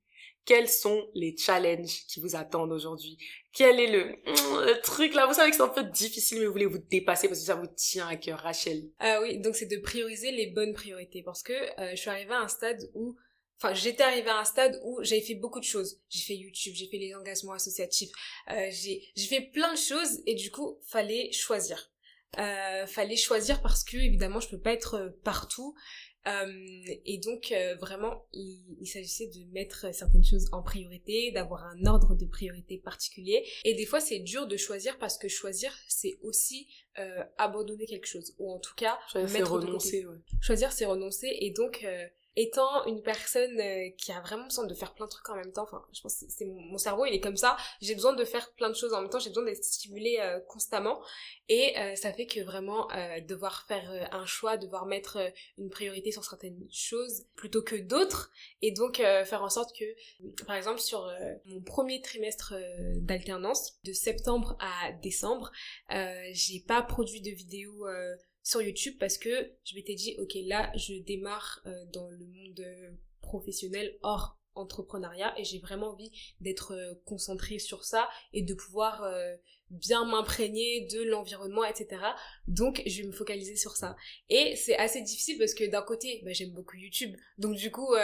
quels sont les challenges qui vous attendent aujourd'hui? Quel est le, truc là? Vous savez que c'est un peu difficile, mais vous voulez vous dépasser parce que ça vous tient à cœur, Rachel. Ah oui, donc c'est de prioriser les bonnes priorités parce que euh, je suis arrivée à un stade où Enfin, j'étais arrivée à un stade où j'avais fait beaucoup de choses. J'ai fait YouTube, j'ai fait les engagements associatifs, euh, j'ai fait plein de choses et du coup, fallait choisir. Euh, fallait choisir parce que évidemment, je peux pas être euh, partout euh, et donc euh, vraiment, il, il s'agissait de mettre certaines choses en priorité, d'avoir un ordre de priorité particulier. Et des fois, c'est dur de choisir parce que choisir, c'est aussi euh, abandonner quelque chose, ou en tout cas mettre renoncer. Ouais. Choisir, c'est renoncer, et donc étant une personne euh, qui a vraiment besoin de faire plein de trucs en même temps, enfin, je pense que c'est mon, cerveau, il est comme ça, j'ai besoin de faire plein de choses en même temps, j'ai besoin d'être stimulée euh, constamment, et euh, ça fait que vraiment devoir faire un choix, devoir mettre une priorité sur certaines choses plutôt que d'autres, et donc faire en sorte que, par exemple, sur mon premier trimestre d'alternance, de septembre à décembre, j'ai pas produit de vidéos sur YouTube parce que je m'étais dit, ok, là, je démarre euh, dans le monde euh, professionnel hors entrepreneuriat et j'ai vraiment envie d'être euh, concentrée sur ça et de pouvoir bien m'imprégner de l'environnement, etc. Donc, je vais me focaliser sur ça. Et c'est assez difficile parce que d'un côté, bah, j'aime beaucoup YouTube. Donc, du coup,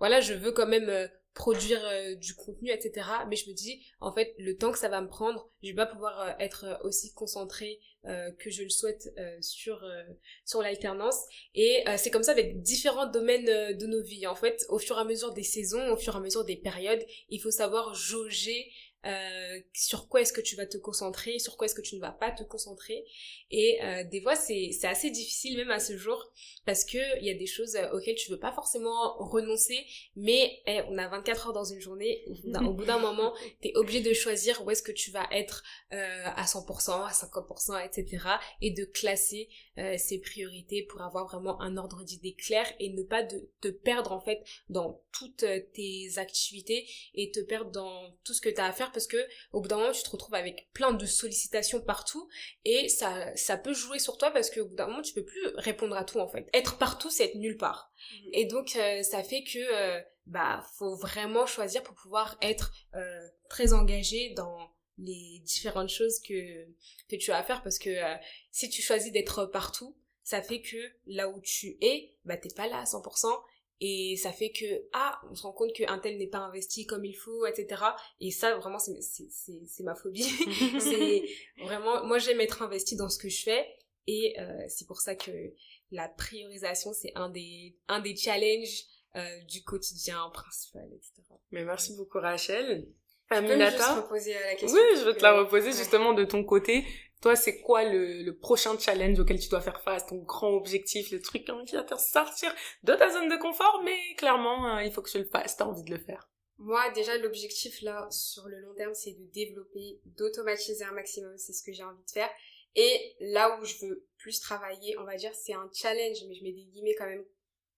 voilà, je veux quand même produire euh, du contenu, etc. Mais je me dis, en fait, le temps que ça va me prendre, je vais pas pouvoir euh, être aussi concentrée que je le souhaite sur sur l'alternance. Et c'est comme ça avec différents domaines de nos vies. En fait, au fur et à mesure des saisons, au fur et à mesure des périodes, il faut savoir jauger euh, sur quoi est-ce que tu vas te concentrer, sur quoi est-ce que tu ne vas pas te concentrer. Et euh, des fois, c'est assez difficile même à ce jour parce que il y a des choses euh, auxquelles tu veux pas forcément renoncer, mais eh, on a 24 heures dans une journée. Au bout d'un moment, tu es obligé de choisir où est-ce que tu vas être à 100%, à 50%, etc. Et de classer ces priorités pour avoir vraiment un ordre d'idée clair et ne pas de, te perdre en fait dans toutes tes activités et te perdre dans tout ce que tu as à faire parce que au bout d'un moment tu te retrouves avec plein de sollicitations partout et ça ça peut jouer sur toi parce qu'au bout d'un moment tu peux plus répondre à tout en fait être partout c'est être nulle part mhm. et donc euh, ça fait que euh, bah faut vraiment choisir pour pouvoir être euh, très engagé dans les différentes choses que que tu as à faire parce que si tu choisis d'être partout ça fait que là où tu es bah t'es pas là à 100% et ça fait que ah on se rend compte qu'un tel n'est pas investi comme il faut etc et ça vraiment c'est c'est ma phobie c'est vraiment moi j'aime être investi dans ce que je fais et euh, c'est pour ça que la priorisation c'est un des un des challenges euh, du quotidien principal etc mais merci beaucoup Rachel Aminata. reposer la question. Oui, je vais te la reposer justement de ton côté. Toi, c'est quoi le, prochain challenge auquel tu dois faire face, ton grand objectif, le truc qui va te sortir de ta zone de confort, mais clairement, hein, il faut que tu le fasses, t'as envie de le faire. Moi, déjà, l'objectif là, sur le long terme, c'est de développer, d'automatiser un maximum, c'est ce que j'ai envie de faire. Et là où je veux plus travailler, on va dire, c'est un challenge, mais je mets des guillemets quand même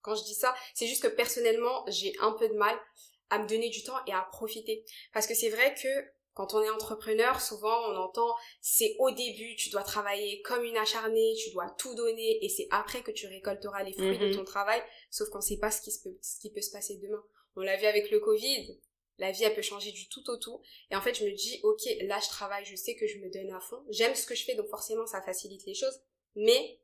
quand je dis ça. C'est juste que personnellement, j'ai un peu de mal à me donner du temps et à profiter. Parce que c'est vrai que quand on est entrepreneur, souvent on entend c'est au début, tu dois travailler comme une acharnée, tu dois tout donner et c'est après que tu récolteras les fruits de mhm. ton travail, sauf qu'on ne sait pas ce qui, se peut, ce qui peut se passer demain. On l'a vu avec le Covid, la vie elle peut changer du tout au tout. Et en fait je me dis ok là je travaille, je sais que je me donne à fond, j'aime ce que je fais donc forcément ça facilite les choses, mais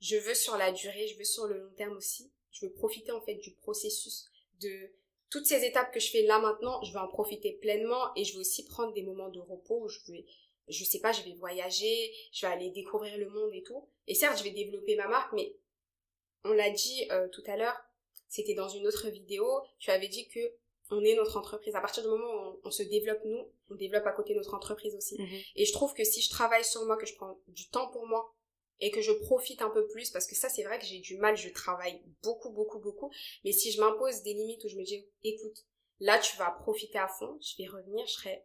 je veux sur la durée, je veux sur le long terme aussi, je veux profiter en fait du processus de toutes ces étapes que je fais là maintenant, je vais en profiter pleinement et je vais aussi prendre des moments de repos où je vais, je sais pas, je vais voyager, je vais aller découvrir le monde et tout. Et certes, je vais développer ma marque, mais on l'a dit euh, tout à l'heure, c'était dans une autre vidéo, tu avais dit que on est notre entreprise. À partir du moment où on, se développe nous, on développe à côté notre entreprise aussi. Mhm. Et je trouve que si je travaille sur moi, que je prends du temps pour moi, et que je profite un peu plus parce que ça c'est vrai que j'ai du mal, je travaille beaucoup beaucoup beaucoup mais si je m'impose des limites où je me dis écoute, là tu vas profiter à fond, je vais revenir, je serai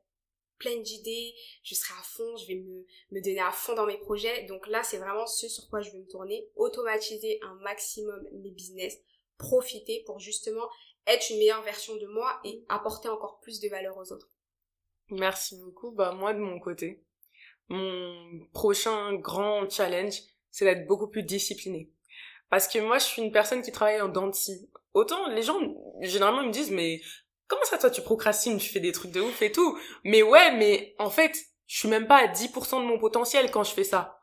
pleine d'idées, je serai à fond, je vais me, me donner à fond dans mes projets. Donc là, c'est vraiment ce sur quoi je veux me tourner, automatiser un maximum mes business, profiter pour justement être une meilleure version de moi et apporter encore plus de valeur aux autres. Merci beaucoup. Bah moi de mon côté, mon prochain grand challenge, c'est d'être beaucoup plus discipliné. Parce que moi, je suis une personne qui travaille en dentiste. Autant les gens, généralement, ils me disent, mais comment ça, toi, tu procrastines, tu fais des trucs de ouf et tout? Mais ouais, mais en fait, je suis même pas à 10% de mon potentiel quand je fais ça.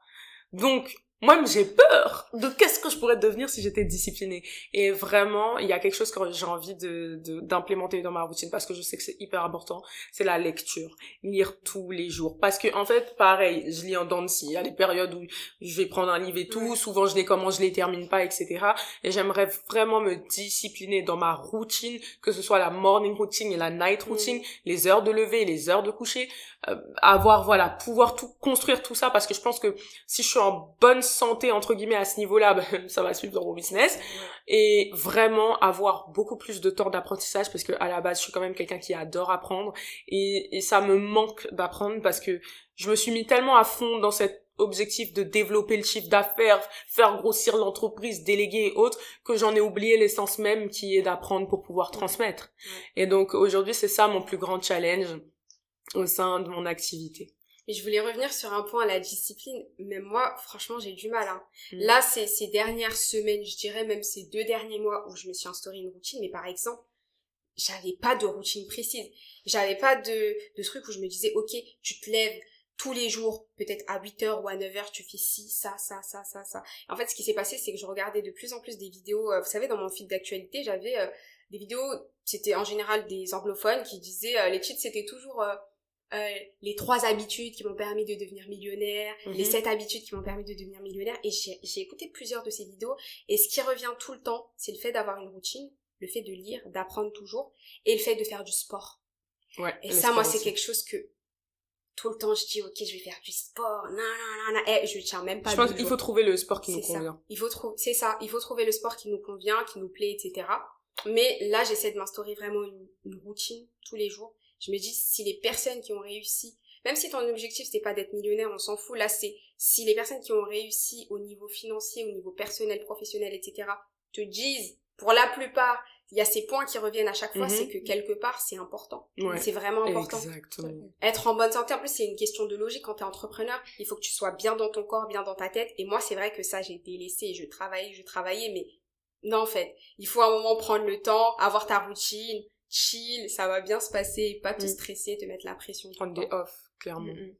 Donc, moi j'ai peur de qu'est-ce que je pourrais devenir si j'étais disciplinée. Et vraiment il y a quelque chose que j'ai envie de d'implémenter dans ma routine parce que je sais que c'est hyper important c'est la lecture. Lire tous les jours. Parce que en fait pareil je lis en dents il y a des périodes où je vais prendre un livre et tout. Souvent je les commence je les termine pas etc et j'aimerais vraiment me discipliner dans ma routine que ce soit la morning routine et la night routine les heures de lever les heures de coucher. Euh, avoir voilà pouvoir tout construire tout ça parce que je pense que si je suis en bonne santé entre guillemets à ce niveau-là ben, ça va suivre dans mon business et vraiment avoir beaucoup plus de temps d'apprentissage parce que à la base je suis quand même quelqu'un qui adore apprendre et, et ça me manque d'apprendre parce que je me suis mis tellement à fond dans cet objectif de développer le chiffre d'affaires, faire grossir l'entreprise, déléguer et autres, que j'en ai oublié l'essence même qui est d'apprendre pour pouvoir transmettre. Et donc aujourd'hui c'est ça mon plus grand challenge au sein de mon activité. Et je voulais revenir sur un point, la discipline. Même moi, franchement, j'ai du mal. Hein. Mm. Là, c'est ces dernières semaines, je dirais même ces deux derniers mois où je me suis instauré une routine. Mais par exemple, j'avais pas de routine précise. J'avais pas de, de truc où je me disais, ok, tu te lèves tous les jours, peut-être à 8h ou à 9h, tu fais ci, ça, ça, ça, ça, ça. En fait, ce qui s'est passé, c'est que je regardais de plus en plus des vidéos. Euh, vous savez, dans mon feed d'actualité, j'avais... Euh, des vidéos, c'était en général des anglophones qui disaient, euh, les titres c'était toujours euh, euh, les trois habitudes qui m'ont permis de devenir millionnaire, les Mhm. sept habitudes qui m'ont permis de devenir millionnaire. Et j'ai j'ai écouté plusieurs de ces vidéos. Et ce qui revient tout le temps, c'est le fait d'avoir une routine, le fait de lire, d'apprendre toujours, et le fait de faire du sport. Ouais. Et ça, sport moi, c'est quelque chose que tout le temps, je dis, ok, je vais faire du sport, non, non, non, non. Eh, je tiens même pas Je pense qu'il faut trouver le sport qui nous ça. convient. Il faut trouver, c'est ça, il faut trouver le sport qui nous convient, qui nous plaît, etc. Mais là, j'essaie de m'instaurer vraiment une, une routine tous les jours. Je me dis, si les personnes qui ont réussi, même si ton objectif c'est pas d'être millionnaire, on s'en fout. Là, c'est si les personnes qui ont réussi au niveau financier, au niveau personnel, professionnel, etc. te disent, pour la plupart, il y a ces points qui reviennent à chaque fois, Mhm. c'est que quelque part, c'est important. Ouais. C'est vraiment important. Exactement. Être en bonne santé, en plus, c'est une question de logique. Quand t'es entrepreneur, il faut que tu sois bien dans ton corps, bien dans ta tête. Et moi, c'est vrai que ça, j'ai délaissé. Je travaillais, je travaillais, mais non, en fait, il faut à un moment prendre le temps, avoir ta routine, chill, ça va bien se passer, pas te Mm. stresser, te mettre la pression. Prendre des off, clairement. Mm, mm.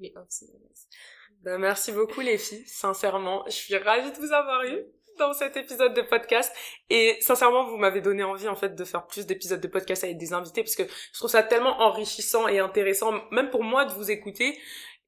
Les off, c'est la base. Ben, merci beaucoup les filles, sincèrement. Je suis ravie de vous avoir eu dans cet épisode de podcast. Et sincèrement, vous m'avez donné envie en fait de faire plus d'épisodes de podcast avec des invités parce que je trouve ça tellement enrichissant et intéressant, même pour moi de vous écouter.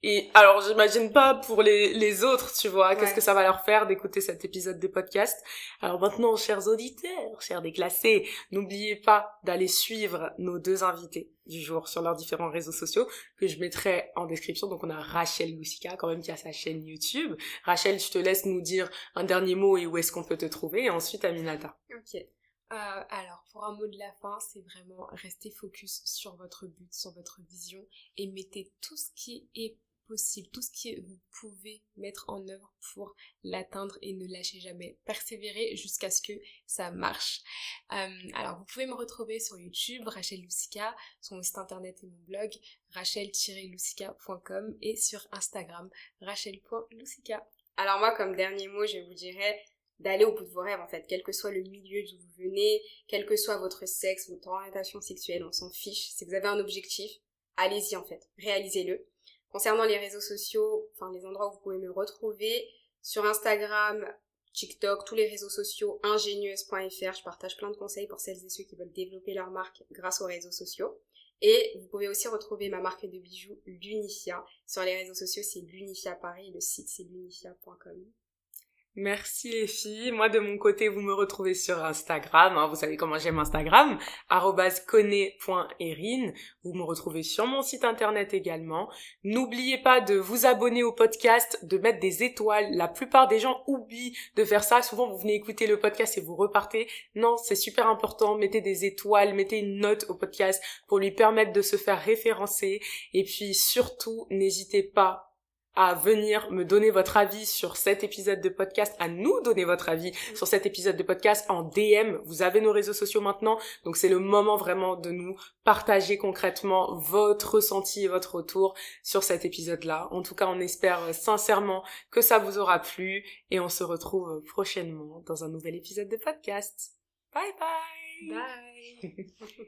Et alors, j'imagine pas pour les, les autres, tu vois, qu'est-ce que ça va leur faire d'écouter cet épisode de podcast. Alors maintenant, chers auditeurs, chers déclassés, n'oubliez pas d'aller suivre nos deux invités du jour sur leurs différents réseaux sociaux que je mettrai en description. Donc on a Rachel Loussica quand même qui a sa chaîne YouTube. Rachel, je te laisse nous dire un dernier mot et où est-ce qu'on peut te trouver. Et ensuite Aminata. Ok. Euh, alors, pour un mot de la fin, c'est vraiment rester focus sur votre but, sur votre vision et mettez tout ce qui est possible, tout ce que vous pouvez mettre en œuvre pour l'atteindre et ne lâchez jamais. Persévérez jusqu'à ce que ça marche. Euh, alors, vous pouvez me retrouver sur YouTube, Rachel Loussica, sur mon site internet et mon blog, rachel-loussica.com et sur Instagram, rachel.loussica. Alors moi, comme dernier mot, je vous dirais d'aller au bout de vos rêves, en fait, quel que soit le milieu d'où vous venez, quel que soit votre sexe, votre orientation sexuelle, on s'en fiche. Si vous avez un objectif, allez-y, en fait. Réalisez-le. Concernant les réseaux sociaux, enfin, les endroits où vous pouvez me retrouver, sur Instagram, TikTok, tous les réseaux sociaux, ingénieuse.fr, je partage plein de conseils pour celles et ceux qui veulent développer leur marque grâce aux réseaux sociaux. Et vous pouvez aussi retrouver ma marque de bijoux, l'Unifia. Sur les réseaux sociaux, c'est l'Unifia Paris, le site c'est l'unifia.com. Merci les filles. Moi de mon côté, vous me retrouvez sur Instagram. hein. vous savez comment j'aime Instagram. @conne.erin. Vous me retrouvez sur mon site internet également. N'oubliez pas de vous abonner au podcast, de mettre des étoiles. La plupart des gens oublient de faire ça. Souvent, vous venez écouter le podcast et vous repartez. Non, c'est super important. Mettez des étoiles, mettez une note au podcast pour lui permettre de se faire référencer. Et puis surtout, n'hésitez pas à venir me donner votre avis sur cet épisode de podcast, à nous donner votre avis sur cet épisode de podcast en DM. Vous avez nos réseaux sociaux maintenant, donc c'est le moment vraiment de nous partager concrètement votre ressenti et votre retour sur cet épisode-là. En tout cas, on espère sincèrement que ça vous aura plu et on se retrouve prochainement dans un nouvel épisode de podcast. Bye bye Bye